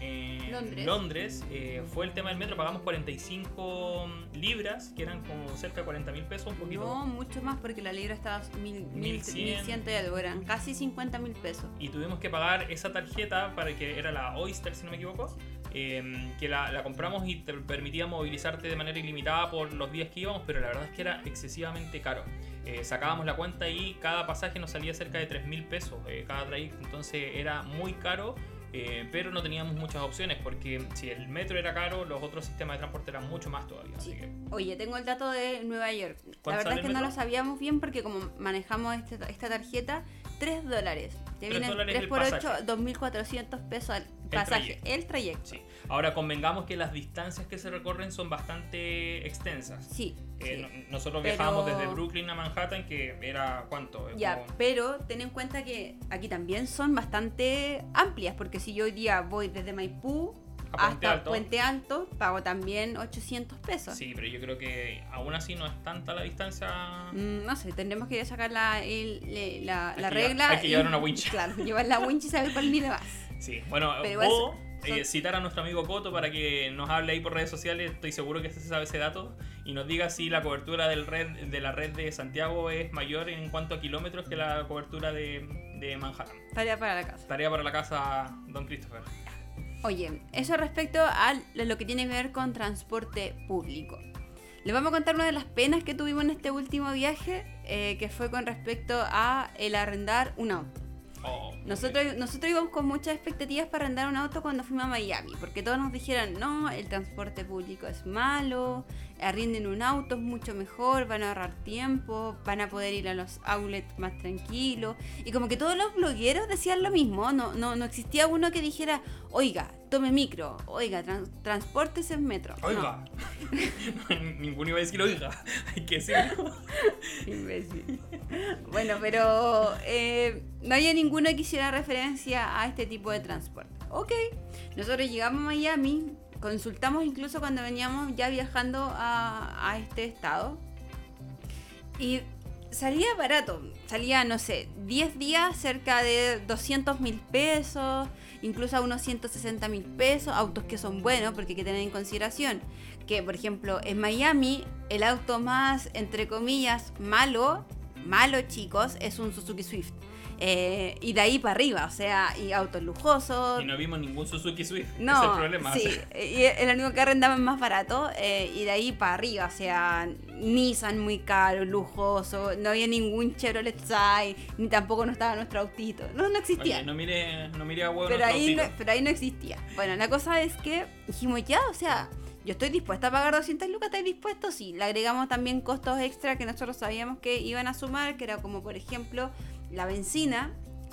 en Londres. Londres, eh, fue el tema del metro. Pagamos 45 libras, que eran como cerca de 40 mil pesos, un poquito. No, mucho más porque la libra estaba mil, mil, 1100. 1100 y algo, eran casi 50 mil pesos. y tuvimos que pagar esa tarjeta para que era la Oyster, si no me equivoco. eh, que la, la compramos y te permitía movilizarte de manera ilimitada por los días que íbamos, pero la verdad es que era excesivamente caro. Eh, sacábamos la cuenta y cada pasaje nos salía cerca de 3 mil pesos eh, cada trayecto, entonces era muy caro. Eh, pero no teníamos muchas opciones porque si el metro era caro, los otros sistemas de transporte eran mucho más todavía. así Sí. que- Oye, tengo el dato de Nueva York. La ¿Cuánto verdad es que no lo sabíamos bien porque como manejamos este- esta tarjeta, 3 dólares. Te Tres vienen dólares 3 el por 8, pasaje. 2.400 pesos el pasaje, trayecto. el trayecto. Sí. Ahora convengamos que las distancias que se recorren son bastante extensas. Sí, Eh, sí. no- nosotros Pero- viajábamos desde Brooklyn a Manhattan, que era cuánto? Ya, Como- pero ten en cuenta que aquí también son bastante amplias, porque si yo hoy día voy desde Maipú A Puente hasta Alto. Puente Alto, pago también 800 pesos. Sí, pero yo creo que aún así no es tanta la distancia. Mm, no sé, tendremos que sacar la, el- le- la, la llevar- regla. hay que y- llevar una winch. Claro, llevar la winch y saber cuál mide más. Sí, bueno, Pero o son- eh, citar a nuestro amigo Coto para que nos hable ahí por redes sociales, estoy seguro que se sabe ese dato, y nos diga si la cobertura del red, de la red de Santiago es mayor en cuanto a kilómetros que la cobertura de, de Manhattan. Tarea para la casa. Tarea para la casa, Don Christopher. Oye, eso respecto a lo que tiene que ver con transporte público. Les vamos a contar una de las penas que tuvimos en este último viaje, eh, que fue con respecto a el arrendar un auto. Oh, Nosotros, nosotros íbamos con muchas expectativas para arrendar un auto cuando fuimos a Miami, porque todos nos dijeron, no, el transporte público es malo, arrienden un auto es mucho mejor, van a ahorrar tiempo, van a poder ir a los outlets más tranquilos. Y como que todos los blogueros decían lo mismo, no, no, no existía uno que dijera, oiga, tome micro, oiga, tran- transportes en metro. No. Oiga. Ninguno iba a decir oiga. Hay que decirlo. Imbécil. Bueno, pero eh, no había ninguno que hiciera referencia a este tipo de transporte. Ok, nosotros llegamos a Miami, consultamos incluso cuando veníamos ya viajando a, este estado y salía barato, salía, no sé, 10 días cerca de 200 mil pesos, incluso a unos 160 mil pesos, autos que son buenos porque hay que tener en consideración que, por ejemplo, en Miami el auto más, entre comillas, malo, malo chicos, es un Suzuki Swift. Eh, y de ahí para arriba, o sea, y autos lujosos. Y no vimos ningún Suzuki Swift. No, es el problema. sí, o sea, y el único que arrendaban más barato eh, y de ahí para arriba, o sea, Nissan muy caro, lujoso, no había ningún Chevrolet Sai, ni tampoco no estaba nuestro autito, no, no existía. Oye, no mire, no mire a huevo pero, ahí no, pero ahí no existía. Bueno, la cosa es que dijimos ya, o sea, yo estoy dispuesta a pagar 200 lucas, ¿estáis dispuestos? Sí, le agregamos también costos extra que nosotros sabíamos que iban a sumar, que era como por ejemplo la benzina.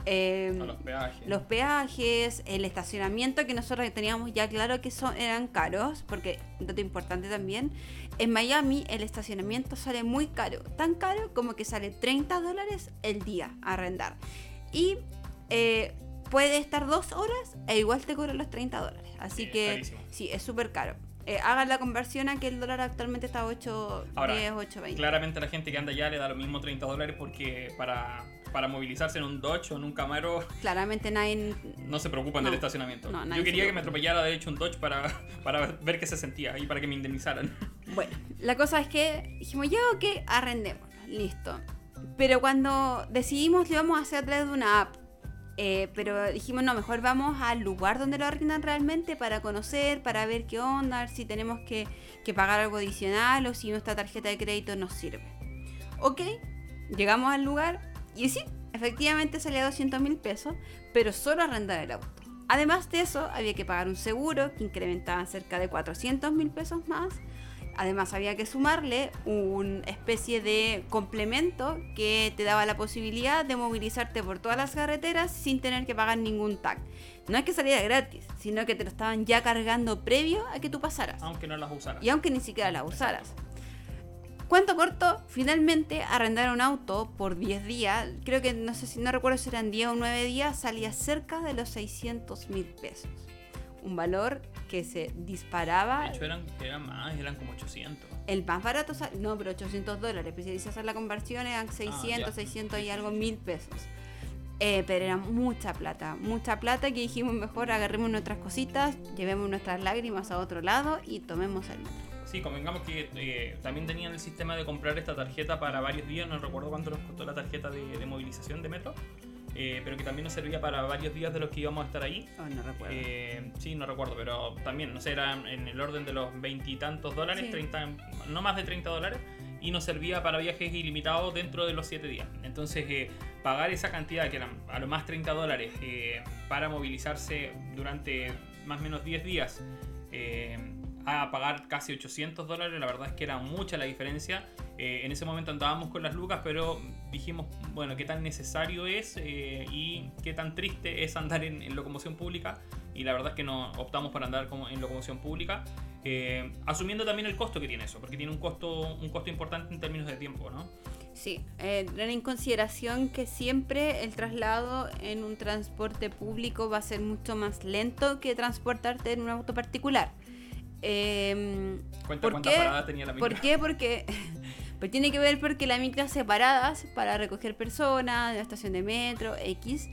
eh, los peajes. los peajes, el estacionamiento que nosotros teníamos ya claro que son, eran caros, porque dato importante también, en Miami el estacionamiento sale muy caro, tan caro como que sale 30 dólares el día a arrendar. Y eh, puede estar dos horas e igual te cobran los 30 dólares. Así Sí, que sí, es súper caro. Eh, hagan la conversión a que el dólar actualmente está a 8, Ahora, 10, 8, 20. Claramente la gente que anda allá le da lo mismo 30 dólares porque para, para movilizarse en un Dodge o en un Camaro Claramente nadie... no se preocupan No, del estacionamiento. no, Yo quería que me atropellara de hecho un Dodge para, para ver qué se sentía y para que me indemnizaran. Bueno, la cosa es que dijimos, ya ok, arrendémoslo, listo. Pero cuando decidimos lo íbamos a hacer a través de una app. eh, pero dijimos, no, mejor vamos al lugar donde lo arrendan realmente para conocer, para ver qué onda, si tenemos que, que pagar algo adicional o si nuestra tarjeta de crédito nos sirve. Ok, llegamos al lugar y sí, efectivamente salía 200 mil pesos, pero solo arrendar el auto. Además de eso, había que pagar un seguro que incrementaba cerca de 400 mil pesos más. Además, había que sumarle una especie de complemento que te daba la posibilidad de movilizarte por todas las carreteras sin tener que pagar ningún tag. No es que saliera gratis, sino que te lo estaban ya cargando previo a que tú pasaras. Aunque no las usara. Y aunque ni siquiera la usaras. Cuento corto, finalmente arrendar un auto por 10 días, creo que no sé si no recuerdo si eran 10 o 9 días, salía cerca de los 600 mil pesos. Un valor que se disparaba. De hecho eran, eran más, eran como 800. El más barato, no, pero 800 dólares. Pues si hacer la conversión eran 600, ya. 600 y algo mil pesos. Eh, pero era mucha plata, mucha plata que dijimos mejor agarremos nuestras cositas, llevemos nuestras lágrimas a otro lado y tomemos el metro. Sí, convengamos que eh, también tenían el sistema de comprar esta tarjeta para varios días, no recuerdo cuánto nos costó la tarjeta de, de movilización de metro. eh, pero que también nos servía para varios días de los que íbamos a estar ahí. Oh, no recuerdo. Eh, sí, no recuerdo, pero también, no sé, era en el orden de los veintitantos dólares, Sí. 30, no más de 30 dólares, y nos servía para viajes ilimitados dentro de los 7 días. Entonces, eh, pagar esa cantidad, que eran a lo más 30 dólares, eh, para movilizarse durante más o menos 10 días, eh, a pagar casi 800 dólares, la verdad es que era mucha la diferencia. Eh, en ese momento andábamos con las lucas, pero dijimos, bueno, qué tan necesario es eh, y qué tan triste es andar en, en locomoción pública. Y la verdad es que no optamos por andar como en locomoción pública, eh, asumiendo también el costo que tiene eso, porque tiene un costo, un costo importante en términos de tiempo, ¿no? Sí, eh, ten en consideración que siempre el traslado en un transporte público va a ser mucho más lento que transportarte en un auto particular. Em, Cuenta ¿Por cuántas qué? paradas tenía la micro. ¿Por qué? Porque pues tiene que ver porque la micro separadas para recoger personas de la estación de metro, X.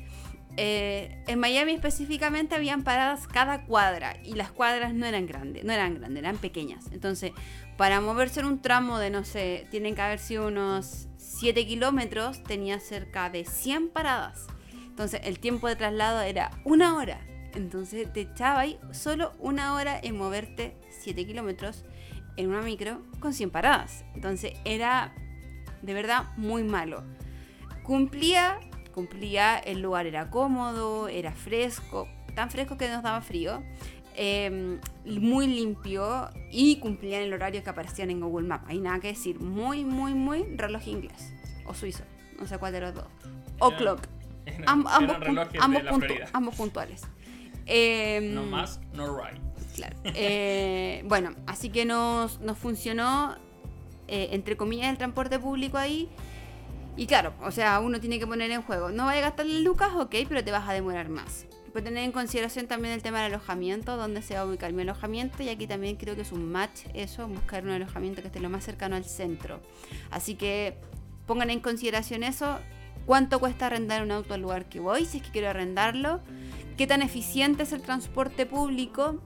Eh, en Miami específicamente habían paradas cada cuadra y las cuadras no eran grandes, no eran grandes, eran pequeñas. Entonces, para moverse en un tramo de, no sé, tienen que haber sido unos 7 kilómetros, tenía cerca de 100 paradas. Entonces, el tiempo de traslado era una hora. Entonces, te echaba ahí solo una hora en moverte 7 kilómetros en una micro con 100 paradas. Entonces, era de verdad muy malo. Cumplía, cumplía, el lugar era cómodo, era fresco, tan fresco que nos daba frío. eh, muy limpio y cumplía en el horario que aparecían en Google Maps. Hay nada que decir. Muy, muy, muy reloj inglés o suizo. No sé cuál de los dos. O clock. Am- ambos, puntu- puntuales. Eh, No más, no right. Claro. Eh, bueno, así que nos, nos funcionó, eh, entre comillas, el transporte público ahí. Y claro, o sea, uno tiene que poner en juego. No vaya a gastar lucas, ok, pero te vas a demorar más. Puedes tener en consideración también el tema del alojamiento, dónde se va a ubicar mi alojamiento. Y aquí también creo que es un match eso, buscar un alojamiento que esté lo más cercano al centro. Así que pongan en consideración eso. ¿Cuánto cuesta arrendar un auto al lugar que voy? Si es que quiero arrendarlo. ¿Qué tan eficiente es el transporte público?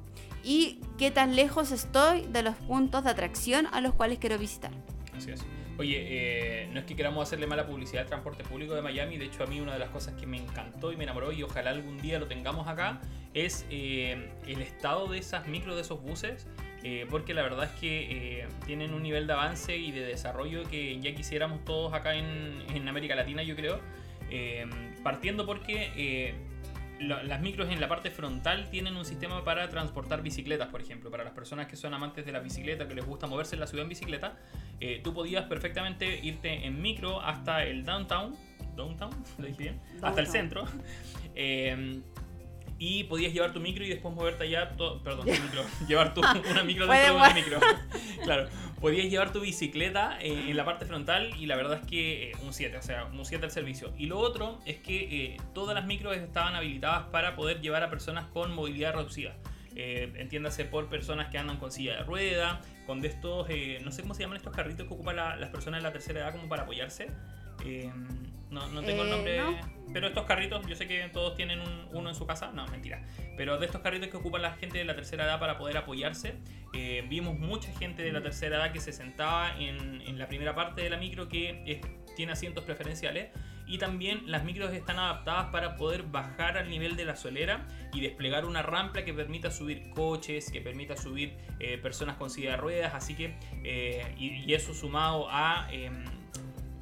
Y qué tan lejos estoy de los puntos de atracción a los cuales quiero visitar. Así es. Oye, eh, no es que queramos hacerle mala publicidad al transporte público de Miami, de hecho a mí una de las cosas que me encantó y me enamoró y ojalá algún día lo tengamos acá es eh, el estado de esas micros, de esos buses, eh, porque la verdad es que tienen un nivel de avance y de desarrollo que ya quisiéramos todos acá en, en América Latina, yo creo. Partiendo porque lo- las micros en la parte frontal tienen un sistema para transportar bicicletas, por ejemplo. Para las personas que son amantes de la bicicleta, que les gusta moverse en la ciudad en bicicleta, eh, tú podías perfectamente irte en micro hasta el downtown. ¿Downtown? ¿Lo dije bien? Hasta el centro. Eh, y podías llevar tu micro y después moverte allá. perdón, tu micro. llevar tu, una micro dentro de una micro. claro. Podías llevar tu bicicleta eh, en la parte frontal y la verdad es que eh, un 7, o sea, un 7 al servicio. Y lo otro es que eh, todas las micros estaban habilitadas para poder llevar a personas con movilidad reducida. Eh, entiéndase por personas que andan con silla de rueda, con de estos, eh, no sé cómo se llaman estos carritos que ocupan la- las personas de la tercera edad como para apoyarse. Eh, no, no tengo el nombre, no. Pero estos carritos, yo sé que todos tienen un- uno en su casa, no, mentira. Pero de estos carritos que ocupan la gente de la tercera edad para poder apoyarse, eh, vimos mucha gente de la tercera edad que se sentaba en, la primera parte de la micro que tiene asientos preferenciales. Y también las micros están adaptadas para poder bajar al nivel de la solera y desplegar una rampa que permita subir coches, que permita subir eh, personas con silla de ruedas. Así que, eh, y, y eso sumado a em,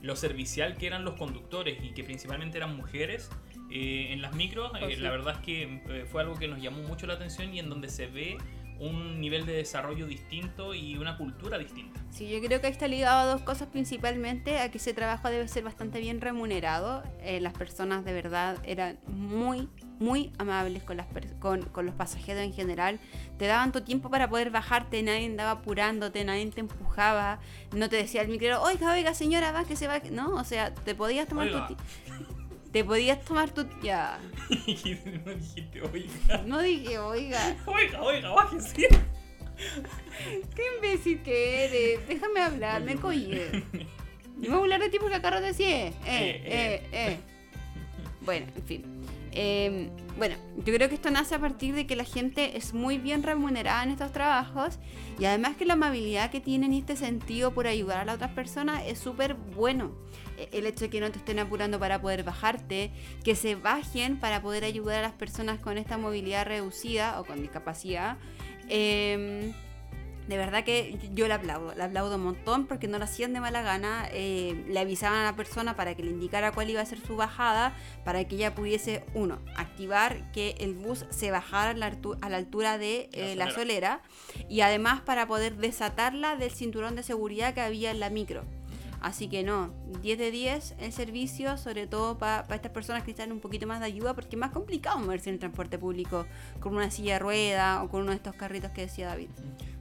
lo servicial que eran los conductores y que principalmente eran mujeres eh, en las micros, Oh, eh, sí. la verdad es que eh, fue algo que nos llamó mucho la atención y en donde se ve un nivel de desarrollo distinto y una cultura distinta. Sí, yo creo que está ligado a dos cosas principalmente, a que ese trabajo debe ser bastante bien remunerado. Eh, las personas de verdad eran muy, muy amables con, las con, con los pasajeros en general. Te daban tu tiempo para poder bajarte, nadie andaba apurándote, nadie te empujaba, no te decía el micro, oiga, oiga señora, va que se va. No, o sea, te podías tomar Oiga. tu... Te podías tomar tu... Ya, no dijiste, oiga, no dije, oiga, oiga, oiga, bájese. qué imbécil que eres, déjame hablar, me cohíbe. No voy a hablar de ti porque acá te decía, eh, eh, Eh, eh, Bueno, en fin. Eh, Bueno, yo creo que esto nace a partir de que la gente es muy bien remunerada en estos trabajos y además que la amabilidad que tienen en este sentido por ayudar a las otras personas es súper bueno. E, el hecho de que no te estén apurando para poder bajarte, que se bajen para poder ayudar a las personas con esta movilidad reducida o con discapacidad. Eh, de verdad que yo le aplaudo, le aplaudo un montón porque no lo hacían de mala gana, eh, le avisaban a la persona para que le indicara cuál iba a ser su bajada, para que ella pudiese, uno, activar que el bus se bajara a la, altura de eh, la, solera. y además para poder desatarla del cinturón de seguridad que había en la micro. Así que no, 10 de 10 el servicio, sobre todo para estas personas que necesitan un poquito más de ayuda, porque es más complicado moverse en el transporte público con una silla de rueda o con uno de estos carritos que decía David.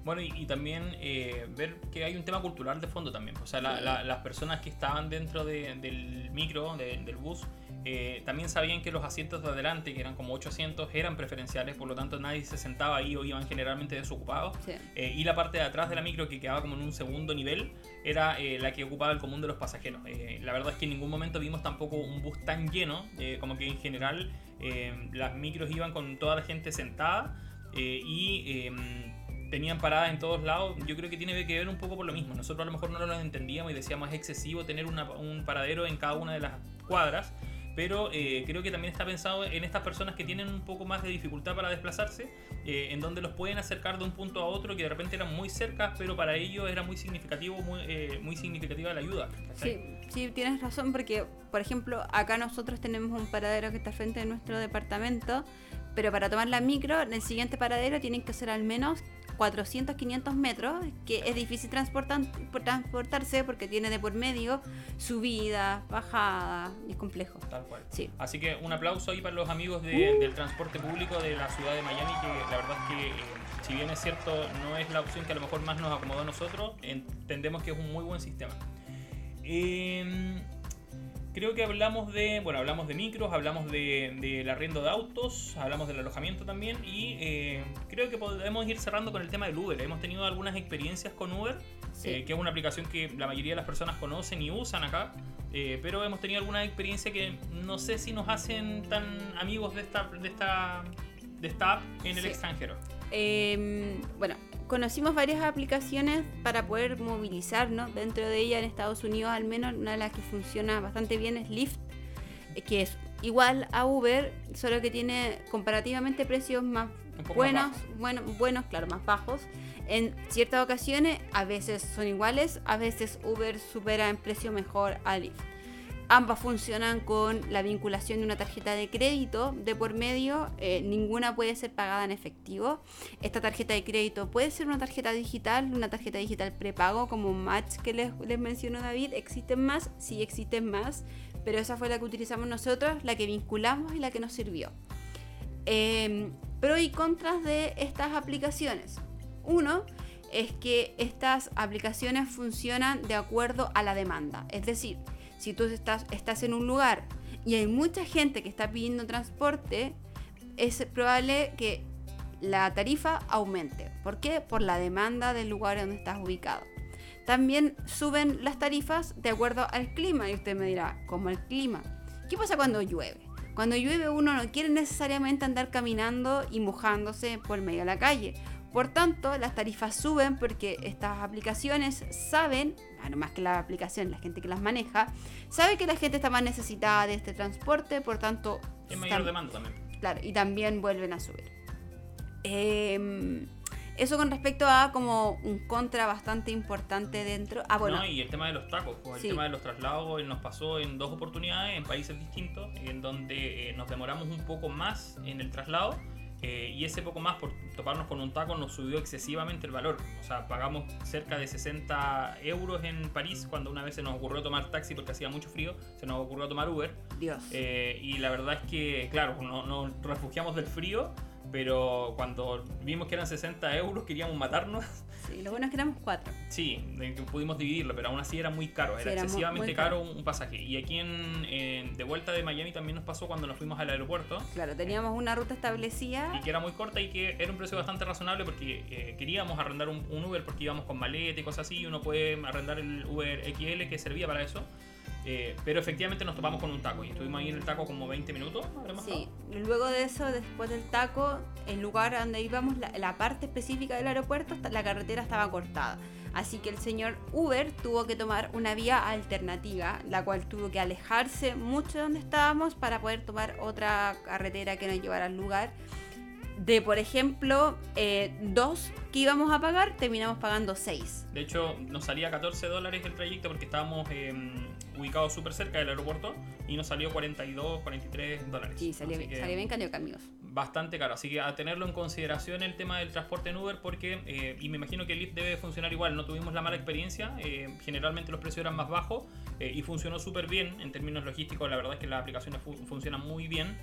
Bueno, y, también eh, ver que hay un tema cultural de fondo también. O sea, las personas que estaban dentro del micro, del bus, eh, también sabían que los asientos de adelante, que eran como 8 asientos, eran preferenciales, por lo tanto nadie se sentaba ahí o iban generalmente desocupados. Eh, y la parte de atrás de la micro, que quedaba como en un segundo nivel, era la que ocupaba el común de los pasajeros. la verdad es que en ningún momento vimos tampoco un bus tan lleno, como que en general las micros iban con toda la gente sentada y em, tenían paradas en todos lados, yo creo que tiene que ver un poco por lo mismo. Nosotros a lo mejor no lo entendíamos y decíamos es excesivo tener un paradero en cada una de las cuadras, pero eh, creo que también está pensado en estas personas que tienen un poco más de dificultad para desplazarse, eh, en donde los pueden acercar de un punto a otro que de repente eran muy cerca, pero para ellos era muy significativo, muy, eh, muy significativa la ayuda. Sí, sí, tienes razón, porque por ejemplo acá nosotros tenemos un paradero que está frente a nuestro departamento, pero para tomar la micro, en el siguiente paradero tienen que ser al menos 400, 500 metros, que es difícil transportarse porque tiene de por medio subida, bajada, y es complejo. Tal cual. Sí. Así que un aplauso ahí para los amigos del transporte público de la ciudad de Miami, que la verdad es que, eh, si bien es cierto, no es la opción que a lo mejor más nos acomodó a nosotros, entendemos que es un muy buen sistema. Eh, creo que hablamos de, bueno, hablamos de micros, hablamos del de, arriendo de autos, hablamos del alojamiento también y eh, creo que podemos ir cerrando con el tema del Uber. Hemos tenido algunas experiencias con Uber, eh, que es una aplicación que la mayoría de las personas conocen y usan acá, eh, pero hemos tenido alguna experiencia que no sé si nos hacen tan amigos de esta, de esta, de esta app en el extranjero. Em, bueno, conocimos varias aplicaciones para poder movilizarnos. Dentro de ella, en Estados Unidos al menos, una de las que funciona bastante bien es Lyft, eh, que es igual a Uber, solo que tiene comparativamente precios más buenos, bueno, buenos, claro, más bajos. En ciertas ocasiones, a veces son iguales, a veces Uber supera en precio mejor a Lyft. Ambas funcionan con la vinculación de una tarjeta de crédito de por medio. Eh, ninguna puede ser pagada en efectivo. Esta tarjeta de crédito puede ser una tarjeta digital, una tarjeta digital prepago como Match que les, mencionó David. ¿Existen más? Sí, existen más. Pero esa fue la que utilizamos nosotros, la que vinculamos y la que nos sirvió. Eh, pro y contras de estas aplicaciones. Uno es que estas aplicaciones funcionan de acuerdo a la demanda. Es decir, si tú estás, en un lugar y hay mucha gente que está pidiendo transporte, es probable que la tarifa aumente. ¿Por qué? Por la demanda del lugar donde estás ubicado. También suben las tarifas de acuerdo al clima. Y usted me dirá, ¿cómo el clima? ¿Qué pasa cuando llueve? Cuando llueve uno no quiere necesariamente andar caminando y mojándose por medio de la calle. Por tanto, las tarifas suben porque estas aplicaciones saben no más que la aplicación, la gente que las maneja, sabe que la gente está más necesitada de este transporte, por tanto... Es mayor demanda también. Claro, y también vuelven a subir. Em, eso con respecto a como un contra bastante importante dentro. Ah, bueno. No, y el tema de los tacos, pues, el tema de los traslados nos pasó en dos oportunidades en países distintos, en donde eh, nos demoramos un poco más en el traslado eh, y ese poco más por toparnos con un taco nos subió excesivamente el valor. O sea, pagamos cerca de 60 euros en París cuando una vez se nos ocurrió tomar taxi porque hacía mucho frío, se nos ocurrió tomar Uber. Dios. Eh, y la verdad es que, claro, nos refugiamos del frío pero cuando vimos que eran 60 euros queríamos matarnos. Sí, lo bueno es que éramos cuatro. Sí, pudimos dividirlo, pero aún así era muy caro, era, excesivamente caro. un pasaje. Y aquí en, de vuelta de Miami también nos pasó cuando nos fuimos al aeropuerto. Claro, teníamos una ruta establecida. Y que era muy corta y que era un precio bastante razonable porque eh, queríamos arrendar un, Uber porque íbamos con maleta y cosas así y uno puede arrendar el Uber XL que servía para eso. Eh, pero efectivamente nos topamos con un taco y estuvimos ahí en el taco como 20 minutos. Sí, luego de eso, después del taco, el lugar donde íbamos, la, la parte específica del aeropuerto, la carretera estaba cortada. Así que el señor Uber tuvo que tomar una vía alternativa, la cual tuvo que alejarse mucho de donde estábamos para poder tomar otra carretera que nos llevara al lugar de, por ejemplo, eh, dos que íbamos a pagar, terminamos pagando seis. De hecho, nos salía 14 dólares el trayecto porque estábamos ubicados súper cerca del aeropuerto y nos salió 42, 43 dólares. Sí, salió, bien, salió bien cambio cambios. Bastante caro, así que a tenerlo en consideración el tema del transporte en Uber porque, eh, y me imagino que el Lyft debe funcionar igual, no tuvimos la mala experiencia, eh, generalmente los precios eran más bajos y funcionó súper bien en términos logísticos, la verdad es que las aplicaciones funcionan muy bien.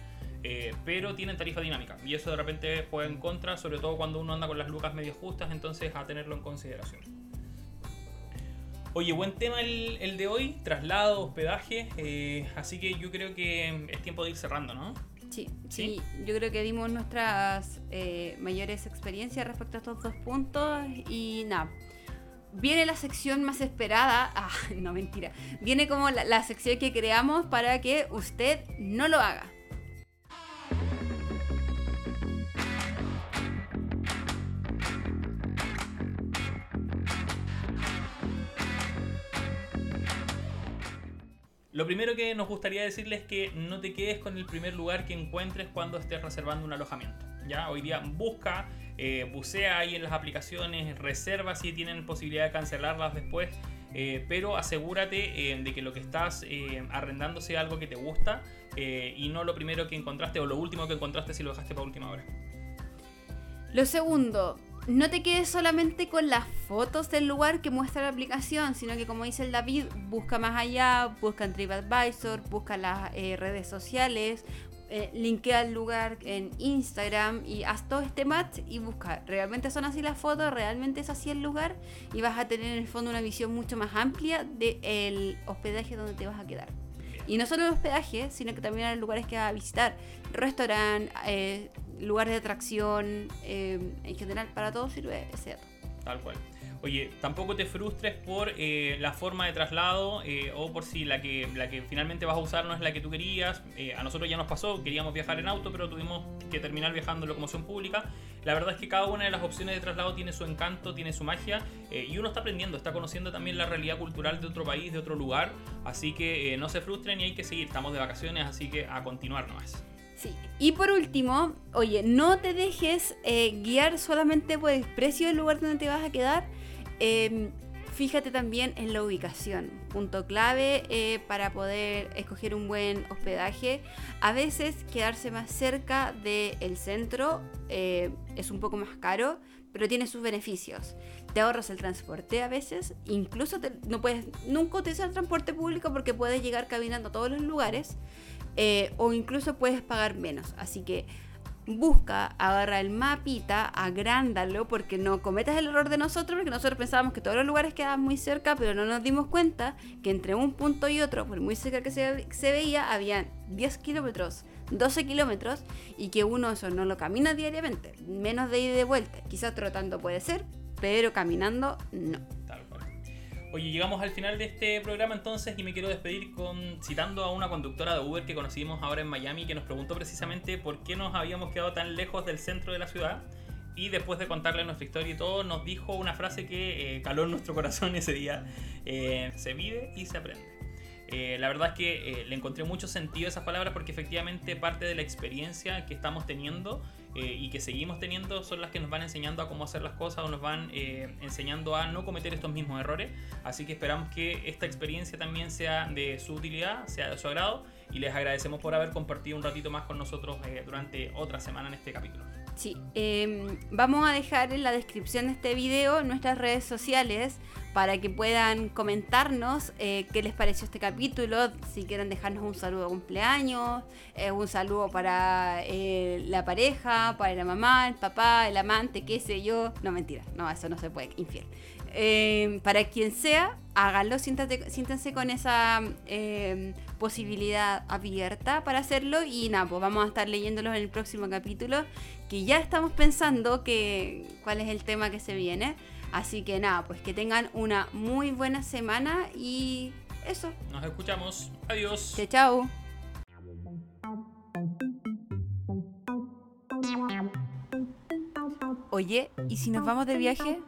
Eh, pero tienen tarifa dinámica y eso de repente juega en contra, sobre todo cuando uno anda con las lucas medio justas, entonces a tenerlo en consideración. Oye, buen tema el, de hoy, traslado, hospedaje, eh, así que yo creo que es tiempo de ir cerrando, ¿no? Sí, sí, yo creo que dimos nuestras eh, mayores experiencias respecto a estos dos puntos y nada. Viene la sección más esperada, ah, no mentira, viene como la sección que creamos para que usted no lo haga. Lo primero que nos gustaría decirles es que no te quedes con el primer lugar que encuentres cuando estés reservando un alojamiento. Ya hoy día busca, eh, bucea ahí en las aplicaciones, reserva si tienen posibilidad de cancelarlas después, eh, pero asegúrate eh, de que lo que estás arrendando sea algo que te gusta y no lo primero que encontraste o lo último que encontraste si lo dejaste para última hora. Lo segundo, no te quedes solamente con las fotos del lugar que muestra la aplicación, sino que como dice el David, busca más allá, busca en TripAdvisor, busca las eh, redes sociales, eh, linkea el lugar en Instagram y haz todo este match y busca, ¿realmente son así las fotos? ¿Realmente es así el lugar? Y vas a tener en el fondo una visión mucho más amplia del hospedaje donde te vas a quedar. Y no solo el hospedaje, sino que también los lugares que vas a visitar, restaurante, eh, lugares de atracción, eh, en general para todo sirve ese dato. Tal cual. Oye, tampoco te frustres por eh, la forma de traslado eh, o por si la que, la que finalmente vas a usar no es la que tú querías. a nosotros ya nos pasó, queríamos viajar en auto, pero tuvimos que terminar viajando en locomoción pública. La verdad es que cada una de las opciones de traslado tiene su encanto, tiene su magia y uno está aprendiendo, está conociendo también la realidad cultural de otro país, de otro lugar. Así que no se frustren y hay que seguir. Estamos de vacaciones, así que a continuar nomás. Y por último, oye, no te dejes eh, guiar solamente por el precio del lugar donde te vas a quedar. Em, fíjate también en la ubicación, punto clave eh, para poder escoger un buen hospedaje. A veces quedarse más cerca del centro eh, es un poco más caro, pero tiene sus beneficios. Te ahorras el transporte a veces, incluso no puedes nunca utilizar el transporte público porque puedes llegar caminando a todos los lugares. Eh, o incluso puedes pagar menos. Así que busca, agarra el mapita, agrándalo, porque no cometas el error de nosotros, porque nosotros pensábamos que todos los lugares quedaban muy cerca, pero no nos dimos cuenta que entre un punto y otro, por muy cerca que se, veía, habían 10 kilómetros, 12 kilómetros, y que uno eso no lo camina diariamente, menos de ida y de vuelta. Quizás trotando puede ser, pero caminando no. Oye, llegamos al final de este programa entonces y me quiero despedir con citando a una conductora de Uber que conocimos ahora en Miami que nos preguntó precisamente por qué nos habíamos quedado tan lejos del centro de la ciudad y después de contarle nuestra historia y todo nos dijo una frase que eh, caló en nuestro corazón ese día, eh, se vive y se aprende. Eh, la verdad es que le encontré mucho sentido a esas palabras porque efectivamente parte de la experiencia que estamos teniendo eh, y que seguimos teniendo son las que nos van enseñando a cómo hacer las cosas o nos van eh, enseñando a no cometer estos mismos errores. Así que esperamos que esta experiencia también sea de su utilidad, sea de su agrado y les agradecemos por haber compartido un ratito más con nosotros eh, durante otra semana en este capítulo. Sí, em, vamos a dejar en la descripción de este video nuestras redes sociales para que puedan comentarnos eh, qué les pareció este capítulo, si quieren dejarnos un saludo de cumpleaños, eh, un saludo para eh, la pareja, para la mamá, el papá, el amante, qué sé yo. No, mentira, no, eso no se puede, infiel. para quien sea, háganlo, siéntense con esa posibilidad abierta para hacerlo y nada, pues vamos a estar leyéndolos en el próximo capítulo, que ya estamos pensando que, cuál es el tema que se viene. Así que nada, pues que tengan una muy buena semana y eso. Nos escuchamos. Adiós. Chao, chao. Oye, ¿y si nos vamos de viaje?